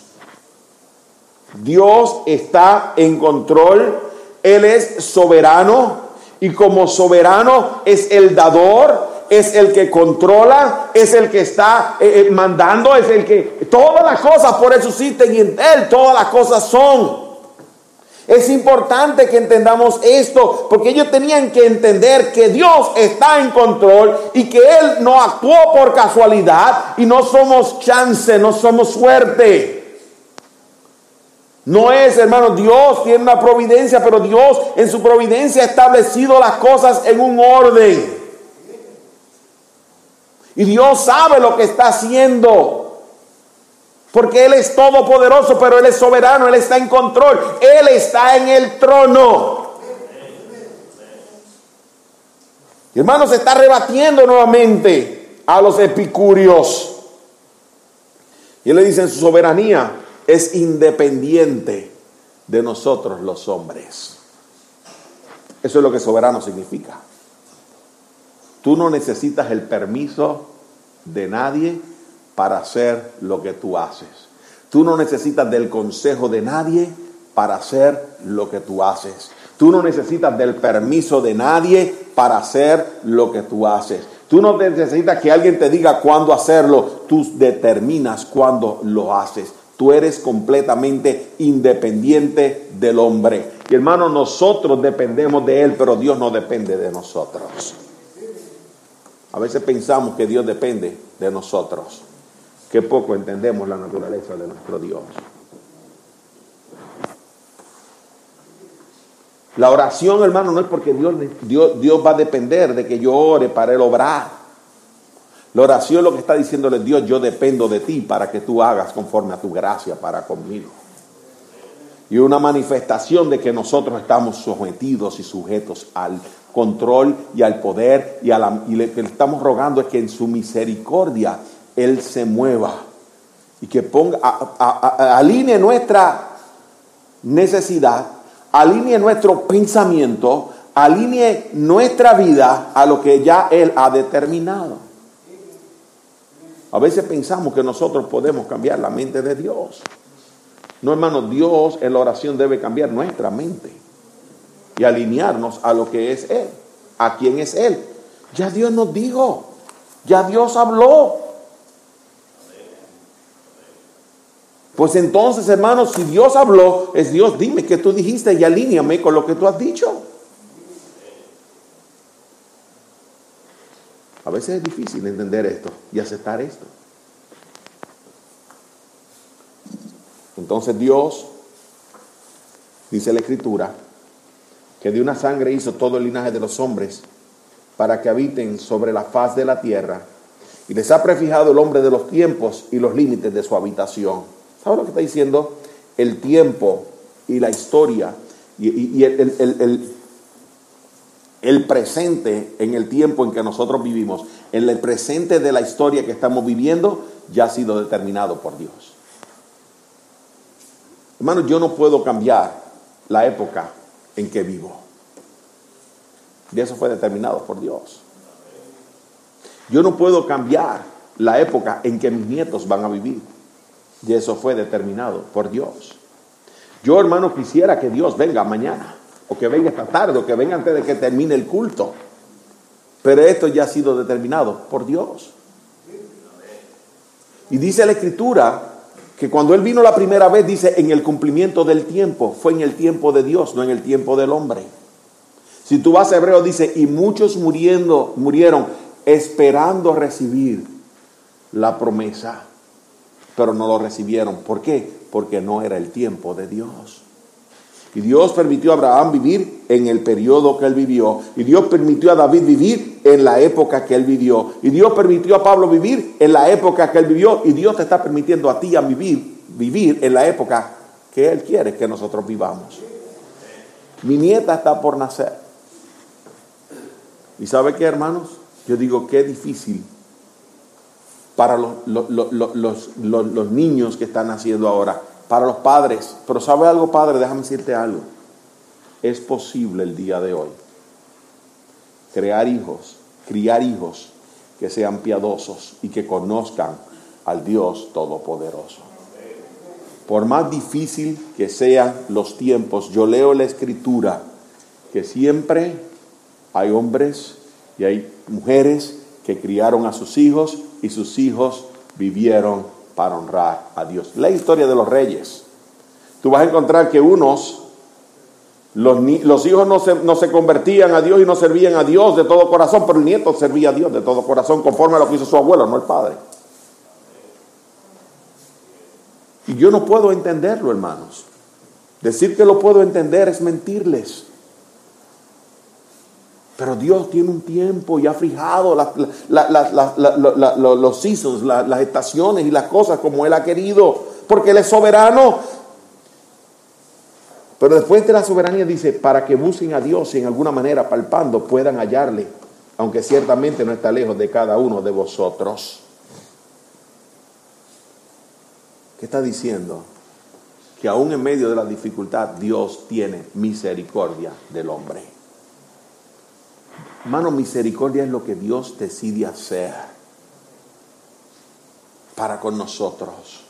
Dios está en control, Él es soberano y como soberano es el dador, es el que controla, es el que está eh, eh, mandando, es el que todas las cosas por eso existen y en Él todas las cosas son. Es importante que entendamos esto, porque ellos tenían que entender que Dios está en control y que Él no actuó por casualidad y no somos chance, no somos suerte. No es, hermano, Dios tiene una providencia, pero Dios en su providencia ha establecido las cosas en un orden. Y Dios sabe lo que está haciendo. Porque Él es todopoderoso, pero Él es soberano, Él está en control, Él está en el trono. Hermano, se está rebatiendo nuevamente a los epicúreos. Y Él le dice en su soberanía, es independiente de nosotros los hombres. Eso es lo que soberano significa. Tú no necesitas el permiso de nadie para hacer lo que tú haces. Tú no necesitas del consejo de nadie para hacer lo que tú haces. Tú no necesitas del permiso de nadie para hacer lo que tú haces. Tú no necesitas que alguien te diga cuándo hacerlo. Tú determinas cuándo lo haces. Tú eres completamente independiente del hombre. Y hermano, nosotros dependemos de Él, pero Dios no depende de nosotros. A veces pensamos que Dios depende de nosotros. Qué poco entendemos la naturaleza de nuestro Dios. La oración, hermano, no es porque Dios, va a depender de que yo ore para Él obrar. La oración lo que está diciéndole Dios, yo dependo de ti para que tú hagas conforme a tu gracia para conmigo. Y una manifestación de que nosotros estamos sometidos y sujetos al control y al poder y, a la, y que le estamos rogando es que en su misericordia Él se mueva y que ponga, alinee nuestra necesidad, alinee nuestro pensamiento, alinee nuestra vida a lo que ya Él ha determinado. A veces pensamos que nosotros podemos cambiar la mente de Dios. No, hermano, Dios en la oración debe cambiar nuestra mente y alinearnos a lo que es Él, a quién es Él. Ya Dios nos dijo, ya Dios habló. Pues entonces, hermanos, si Dios habló, es Dios, dime que tú dijiste y alíñame con lo que tú has dicho. A veces es difícil entender esto y aceptar esto. Entonces Dios, dice la Escritura, que de una sangre hizo todo el linaje de los hombres para que habiten sobre la faz de la tierra y les ha prefijado el hombre de los tiempos y los límites de su habitación. ¿Sabe lo que está diciendo? El tiempo y la historia y, el, el el presente en el tiempo en que nosotros vivimos, en el presente de la historia que estamos viviendo, ya ha sido determinado por Dios. Hermano, yo no puedo cambiar la época en que vivo. Y eso fue determinado por Dios. Yo no puedo cambiar la época en que mis nietos van a vivir. Y eso fue determinado por Dios. Yo, hermano, quisiera que Dios venga mañana, o que venga esta tarde, o que venga antes de que termine el culto. Pero esto ya ha sido determinado por Dios. Y dice la Escritura que cuando Él vino la primera vez, dice, en el cumplimiento del tiempo, fue en el tiempo de Dios, no en el tiempo del hombre. Si tú vas a Hebreo, dice, y muchos muriendo, murieron esperando recibir la promesa, pero no lo recibieron. ¿Por qué? Porque no era el tiempo de Dios. Y Dios permitió a Abraham vivir en el periodo que él vivió. Y Dios permitió a David vivir en la época que él vivió. Y Dios permitió a Pablo vivir en la época que él vivió. Y Dios te está permitiendo a ti a vivir, vivir en la época que Él quiere que nosotros vivamos. Mi nieta está por nacer. ¿Y sabe qué, hermanos? Yo digo, qué difícil para los, los, niños que están naciendo ahora, para los padres. Pero ¿sabe algo, padre? Déjame decirte algo. Es posible el día de hoy crear hijos, criar hijos que sean piadosos y que conozcan al Dios Todopoderoso. Por más difícil que sean los tiempos, yo leo la escritura que siempre hay hombres y hay mujeres que criaron a sus hijos y sus hijos vivieron para honrar a Dios. La historia de los reyes. Tú vas a encontrar que unos, los, los hijos no se, no se, convertían a Dios y no servían a Dios de todo corazón, pero el nieto servía a Dios de todo corazón conforme a lo que hizo su abuelo, no el padre. Y yo no puedo entenderlo, hermanos. Decir que lo puedo entender es mentirles. Pero Dios tiene un tiempo y ha fijado los seasons, las estaciones y las cosas como Él ha querido, porque Él es soberano. Pero después de la soberanía dice, para que busquen a Dios y en alguna manera palpando puedan hallarle, aunque ciertamente no está lejos de cada uno de vosotros. ¿Qué está diciendo? Que aún en medio de la dificultad Dios tiene misericordia del hombre. Hermano, misericordia es lo que Dios decide hacer para con nosotros.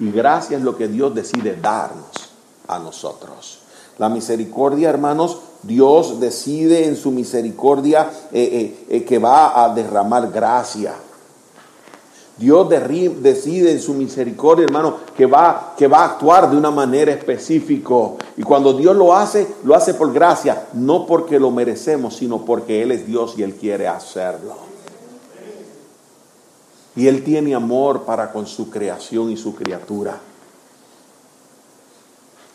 Y gracia es lo que Dios decide darnos a nosotros. La misericordia, hermanos, Dios decide en su misericordia eh, eh, eh, que va a derramar gracia. Dios decide en su misericordia, hermano, que va, que va a actuar de una manera específica. Y cuando Dios lo hace, lo hace por gracia, no porque lo merecemos, sino porque Él es Dios y Él quiere hacerlo. Y Él tiene amor para con su creación y su criatura.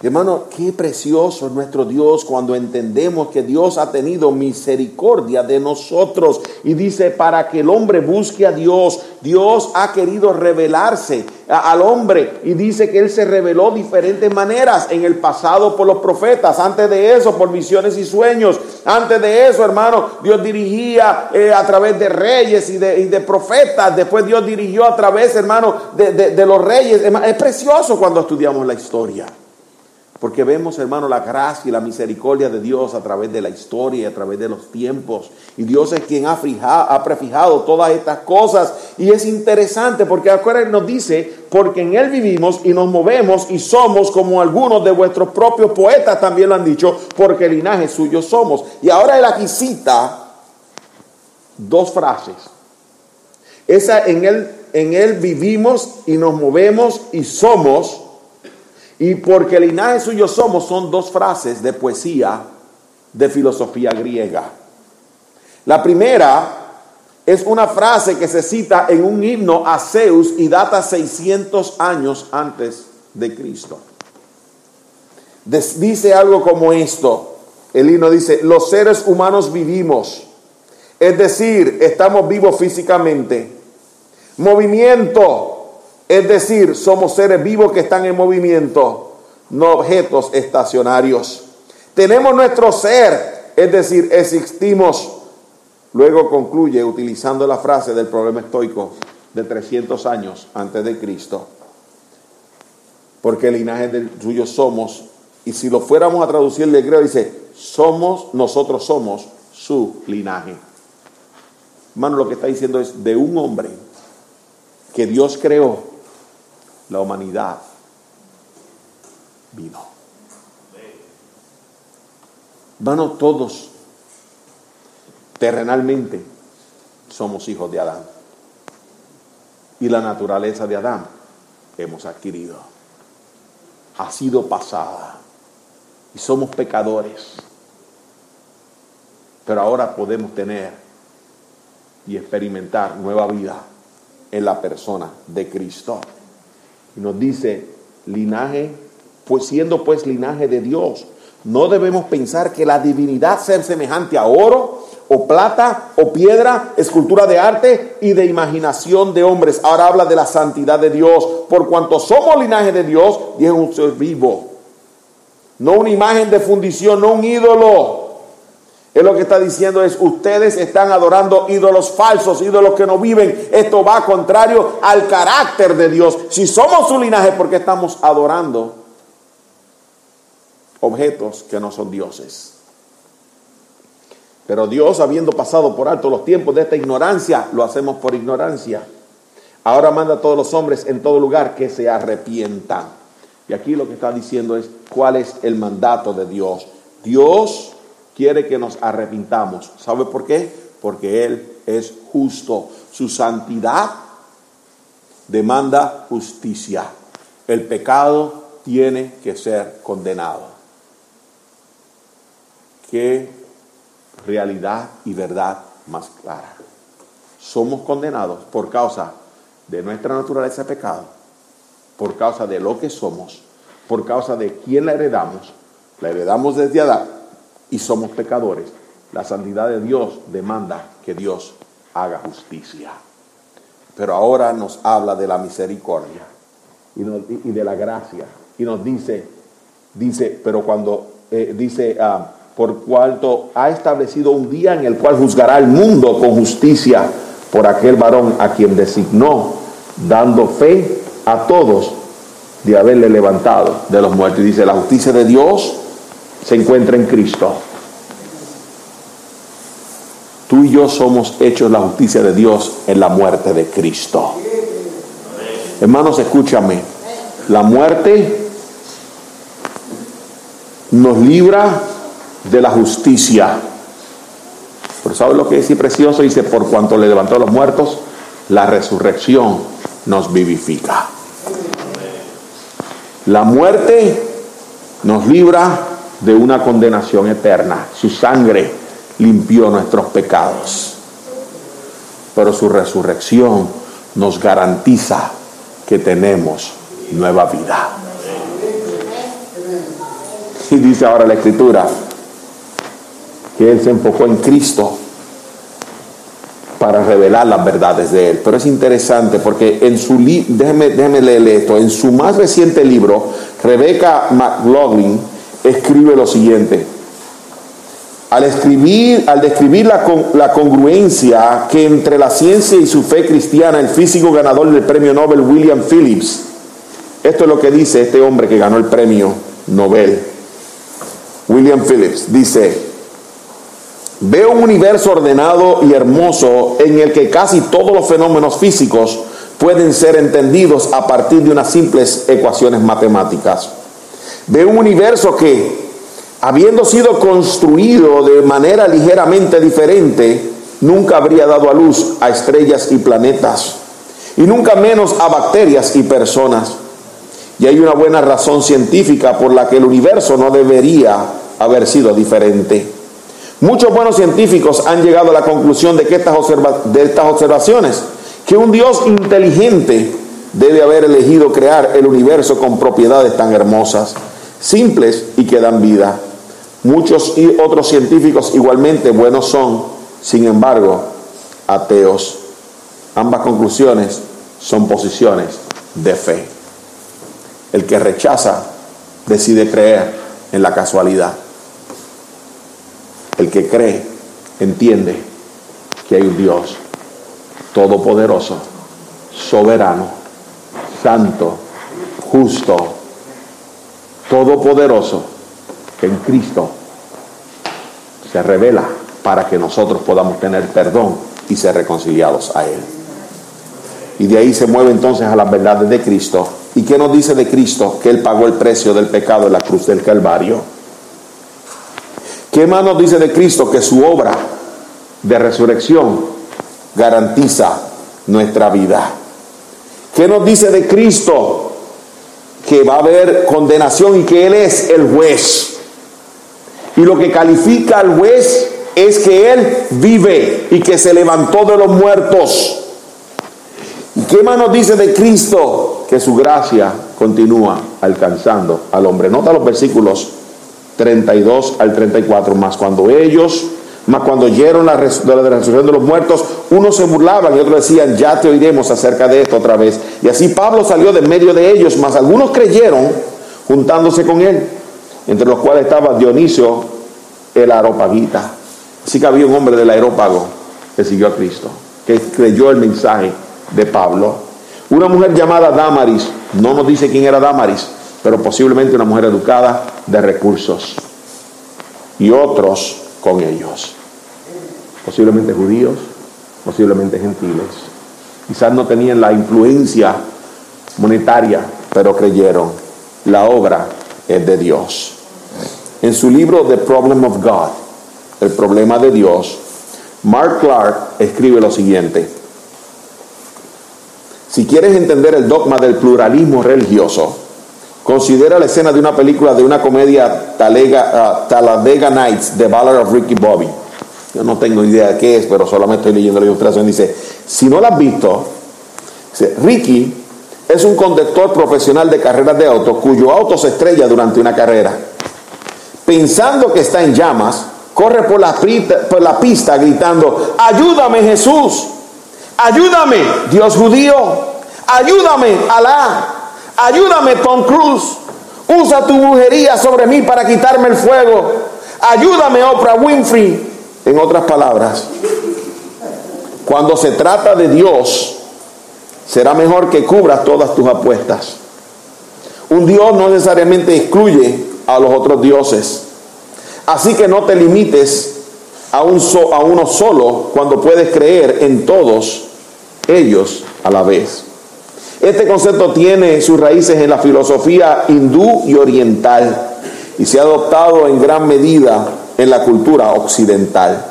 Hermano, qué precioso es nuestro Dios cuando entendemos que Dios ha tenido misericordia de nosotros. Y dice, para que el hombre busque a Dios, Dios ha querido revelarse al hombre. Y dice que Él se reveló de diferentes maneras. En el pasado por los profetas, antes de eso por visiones y sueños. Antes de eso, hermano, Dios dirigía eh, a través de reyes y de, profetas. Después Dios dirigió a través, hermano, de, de los reyes. Es precioso cuando estudiamos la historia. Porque vemos, hermano, la gracia y la misericordia de Dios a través de la historia y a través de los tiempos. Y Dios es quien ha, ha prefijado todas estas cosas. Y es interesante porque acuérdense, nos dice, porque en Él vivimos y nos movemos y somos como algunos de vuestros propios poetas también lo han dicho, porque linaje suyo somos. Y ahora Él aquí cita dos frases. Esa en Él, en Él vivimos y nos movemos y somos y porque el linaje suyo somos son dos frases de poesía de filosofía griega. La primera es una frase que se cita en un himno a Zeus y data 600 años antes de Cristo. Dice algo como esto. El himno dice, los seres humanos vivimos, es decir, estamos vivos físicamente. Movimiento, es decir, somos seres vivos que están en movimiento, no objetos estacionarios. Tenemos nuestro ser, es decir, existimos. Luego concluye utilizando la frase del problema estoico de 300 años antes de Cristo. Porque el linaje del suyo somos, y si lo fuéramos a traducir de griego, dice, somos, nosotros somos su linaje. Hermano, lo que está diciendo es de un hombre que Dios creó la humanidad. vino. Hermano, todos terrenalmente somos hijos de Adán. Y la naturaleza de Adán hemos adquirido. Ha sido pasada. Y somos pecadores. Pero ahora podemos tener y experimentar nueva vida en la persona de Cristo. Y nos dice, linaje, pues siendo pues linaje de Dios, no debemos pensar que la divinidad sea semejante a oro o plata o piedra, escultura de arte y de imaginación de hombres. Ahora habla de la santidad de Dios. Por cuanto somos linaje de Dios, y es un ser vivo. No una imagen de fundición, no un ídolo. Es lo que está diciendo es, ustedes están adorando ídolos falsos, ídolos que no viven. Esto va contrario al carácter de Dios. Si somos su linaje, porque estamos adorando objetos que no son dioses? Pero Dios, habiendo pasado por alto los tiempos de esta ignorancia, lo hacemos por ignorancia. Ahora manda a todos los hombres en todo lugar que se arrepientan. Y aquí lo que está diciendo es cuál es el mandato de Dios. Dios quiere que nos arrepintamos. ¿Sabe por qué? Porque Él es justo. Su santidad demanda justicia. El pecado tiene que ser condenado. ¿Qué realidad y verdad más clara. Somos condenados por causa de nuestra naturaleza de pecado, por causa de lo que somos, por causa de quién la heredamos. La heredamos desde Adán y somos pecadores. La santidad de Dios demanda que Dios haga justicia. Pero ahora nos habla de la misericordia y, de la gracia. Y nos dice, dice, pero cuando eh, dice, ah, por cuanto ha establecido un día en el cual juzgará al mundo con justicia por aquel varón a quien designó, dando fe a todos de haberle levantado de los muertos. Y dice, la justicia de Dios se encuentra en Cristo. Tú y yo somos hechos la justicia de Dios en la muerte de Cristo. Hermanos, escúchame. La muerte nos libra de la justicia. Pero ¿sabe lo que dice precioso? Dice, por cuanto le levantó a los muertos, la resurrección nos vivifica. La muerte nos libra de una condenación eterna. Su sangre limpió nuestros pecados. Pero su resurrección nos garantiza que tenemos nueva vida. Y dice ahora la escritura, que Él se enfocó en Cristo para revelar las verdades de Él. Pero es interesante porque en su libro, déjeme, déjeme leer esto, en su más reciente libro, Rebecca McLaughlin escribe lo siguiente. Al, escribir, al describir la, la congruencia que entre la ciencia y su fe cristiana, el físico ganador del premio Nobel William Phillips, esto es lo que dice este hombre que ganó el premio Nobel, William Phillips, dice, Veo un universo ordenado y hermoso en el que casi todos los fenómenos físicos pueden ser entendidos a partir de unas simples ecuaciones matemáticas. Veo un universo que, habiendo sido construido de manera ligeramente diferente, nunca habría dado a luz a estrellas y planetas, y nunca menos a bacterias y personas. Y hay una buena razón científica por la que el universo no debería haber sido diferente. Muchos buenos científicos han llegado a la conclusión de, que estas, de estas observaciones, que un Dios inteligente debe haber elegido crear el universo con propiedades tan hermosas, simples y que dan vida. Muchos y otros científicos igualmente buenos son, sin embargo, ateos. Ambas conclusiones son posiciones de fe. El que rechaza decide creer en la casualidad. El que cree entiende que hay un Dios todopoderoso, soberano, santo, justo, todopoderoso, que en Cristo se revela para que nosotros podamos tener perdón y ser reconciliados a Él. Y de ahí se mueve entonces a las verdades de Cristo ¿Y qué nos dice de Cristo? Que Él pagó el precio del pecado en la cruz del Calvario. ¿Qué más nos dice de Cristo? Que su obra de resurrección garantiza nuestra vida. ¿Qué nos dice de Cristo? Que va a haber condenación y que Él es el juez. Y lo que califica al juez es que Él vive y que se levantó de los muertos. ¿Y qué más nos dice de Cristo? Que su gracia continúa alcanzando al hombre. Nota los versículos 32 al 34, más cuando ellos, más cuando oyeron la, resurrección de los muertos, unos se burlaban y otros decían, ya te oiremos acerca de esto otra vez. Y así Pablo salió de medio de ellos, más algunos creyeron juntándose con él, entre los cuales estaba Dionisio el aeropagita. Así que había un hombre del aerópago que siguió a Cristo, que creyó el mensaje de Pablo. Una mujer llamada Damaris, no nos dice quién era Damaris, pero posiblemente una mujer educada de recursos. Y otros con ellos. Posiblemente judíos, posiblemente gentiles. Quizás no tenían la influencia monetaria, pero creyeron. La obra es de Dios. En su libro The Problem of God, el problema de Dios, Mark Clark escribe lo siguiente. Si quieres entender el dogma del pluralismo religioso, considera la escena de una película de una comedia Talega, uh, Talladega Nights, The Ballad of Ricky Bobby. Yo no tengo idea de qué es, pero solamente estoy leyendo la ilustración. Dice, si no la has visto, dice, Ricky es un conductor profesional de carreras de auto cuyo auto se estrella durante una carrera. Pensando que está en llamas, corre por la, por la pista gritando, ayúdame Jesús. Ayúdame, Dios judío. Ayúdame, Alá. Ayúdame, Tom Cruise. Usa tu brujería sobre mí para quitarme el fuego. Ayúdame, Oprah Winfrey. En otras palabras, cuando se trata de Dios, será mejor que cubras todas tus apuestas. Un Dios no necesariamente excluye a los otros dioses. Así que no te limites a, un a uno solo cuando puedes creer en todos ellos a la vez. Este concepto tiene sus raíces en la filosofía hindú y oriental y se ha adoptado en gran medida en la cultura occidental.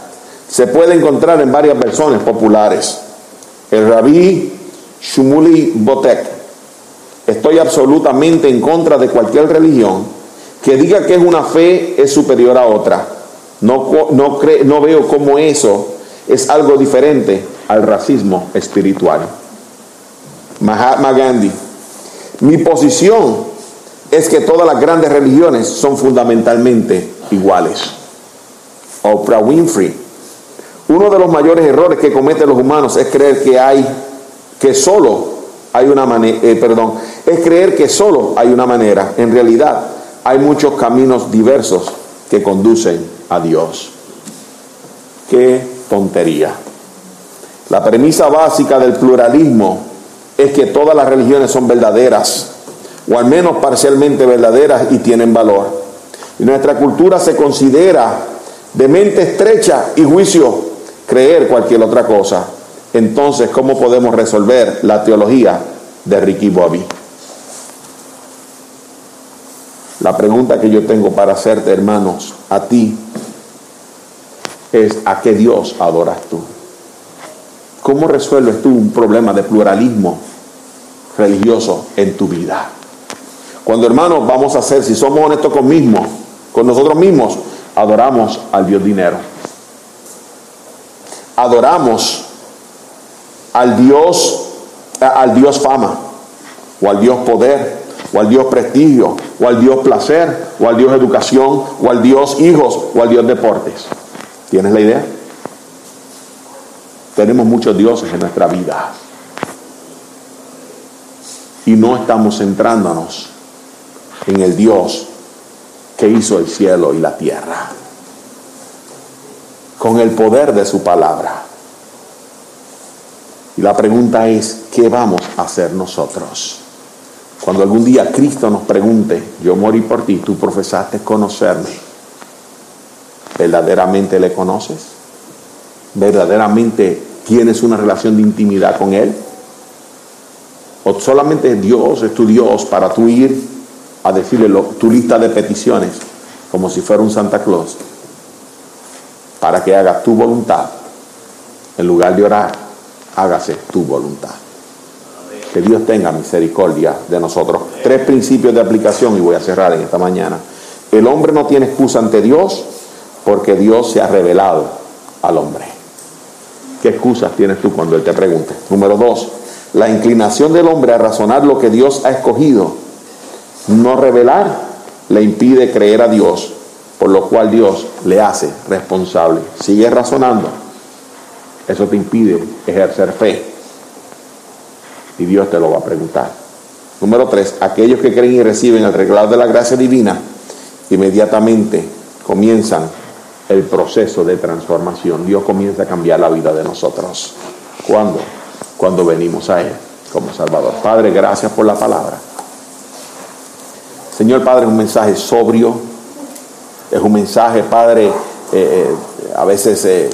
Se puede encontrar en varias versiones populares. El rabí Shumuli Botek. Estoy absolutamente en contra de cualquier religión que diga que es una fe es superior a otra. No, no, no veo cómo eso es algo diferente al racismo espiritual. Mahatma Gandhi. Mi posición es que todas las grandes religiones son fundamentalmente iguales. Oprah Winfrey. Uno de los mayores errores que cometen los humanos es creer que hay, que solo hay una manera, eh, perdón, es creer que solo hay una manera. En realidad, hay muchos caminos diversos que conducen a Dios. Qué tontería. La premisa básica del pluralismo es que todas las religiones son verdaderas, o al menos parcialmente verdaderas y tienen valor. Y nuestra cultura se considera de mente estrecha y juicio creer cualquier otra cosa. Entonces, ¿cómo podemos resolver la teología de Ricky Bobby? La pregunta que yo tengo para hacerte, hermanos, a ti, es ¿a qué Dios adoras tú? ¿Cómo resuelves tú un problema de pluralismo religioso en tu vida? Cuando hermanos vamos a hacer, si somos honestos con, mismo, con nosotros mismos, adoramos al Dios dinero. Adoramos al Dios, al Dios fama, o al Dios poder, o al Dios prestigio, o al Dios placer, o al Dios educación, o al Dios hijos, o al Dios deportes. ¿Tienes la idea? Tenemos muchos dioses en nuestra vida. Y no estamos centrándonos en el Dios que hizo el cielo y la tierra. Con el poder de su palabra. Y la pregunta es, ¿qué vamos a hacer nosotros? Cuando algún día Cristo nos pregunte, yo morí por ti, tú profesaste conocerme, ¿verdaderamente le conoces? verdaderamente tienes una relación de intimidad con Él? ¿O solamente Dios es tu Dios para tú ir a decirle tu lista de peticiones como si fuera un Santa Claus? Para que haga tu voluntad. En lugar de orar, hágase tu voluntad. Que Dios tenga misericordia de nosotros. Tres principios de aplicación y voy a cerrar en esta mañana. El hombre no tiene excusa ante Dios porque Dios se ha revelado al hombre. ¿Qué excusas tienes tú cuando Él te pregunte? Número dos, la inclinación del hombre a razonar lo que Dios ha escogido, no revelar, le impide creer a Dios, por lo cual Dios le hace responsable. Sigue razonando, eso te impide ejercer fe. Y Dios te lo va a preguntar. Número tres, aquellos que creen y reciben el regalo de la gracia divina, inmediatamente comienzan el proceso de transformación. Dios comienza a cambiar la vida de nosotros. ¿Cuándo? Cuando venimos a Él como Salvador. Padre, gracias por la palabra. Señor Padre, es un mensaje sobrio, es un mensaje, Padre, eh, eh, a veces eh,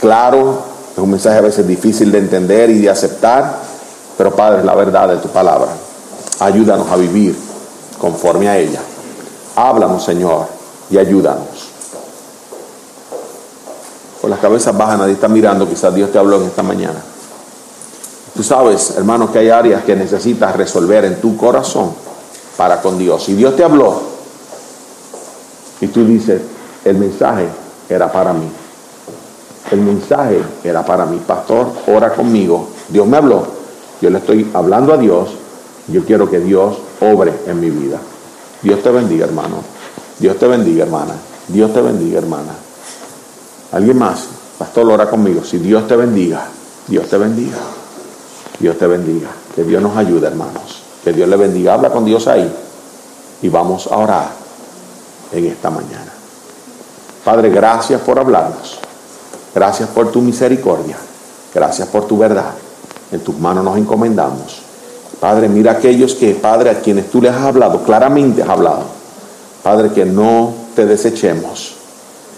claro, es un mensaje a veces difícil de entender y de aceptar, pero Padre, es la verdad de tu palabra. Ayúdanos a vivir conforme a ella. Háblanos, Señor, y ayúdanos las cabezas bajas, nadie está mirando, quizás Dios te habló en esta mañana. Tú sabes, hermano, que hay áreas que necesitas resolver en tu corazón para con Dios. Y Dios te habló y tú dices, el mensaje era para mí. El mensaje era para mí. Pastor, ora conmigo. Dios me habló. Yo le estoy hablando a Dios. Yo quiero que Dios obre en mi vida. Dios te bendiga, hermano. Dios te bendiga, hermana. Dios te bendiga, hermana. Alguien más, pastor, ora conmigo. Si Dios te bendiga, Dios te bendiga. Dios te bendiga. Que Dios nos ayude, hermanos. Que Dios le bendiga. Habla con Dios ahí. Y vamos a orar en esta mañana. Padre, gracias por hablarnos. Gracias por tu misericordia. Gracias por tu verdad. En tus manos nos encomendamos. Padre, mira aquellos que, Padre, a quienes tú les has hablado, claramente has hablado. Padre, que no te desechemos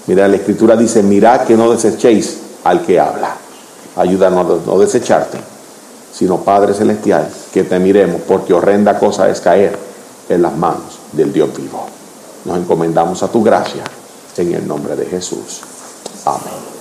Mira, la escritura dice, mirad que no desechéis al que habla. Ayúdanos a no desecharte, sino Padre Celestial, que te miremos, porque horrenda cosa es caer en las manos del Dios vivo. Nos encomendamos a tu gracia en el nombre de Jesús. Amén.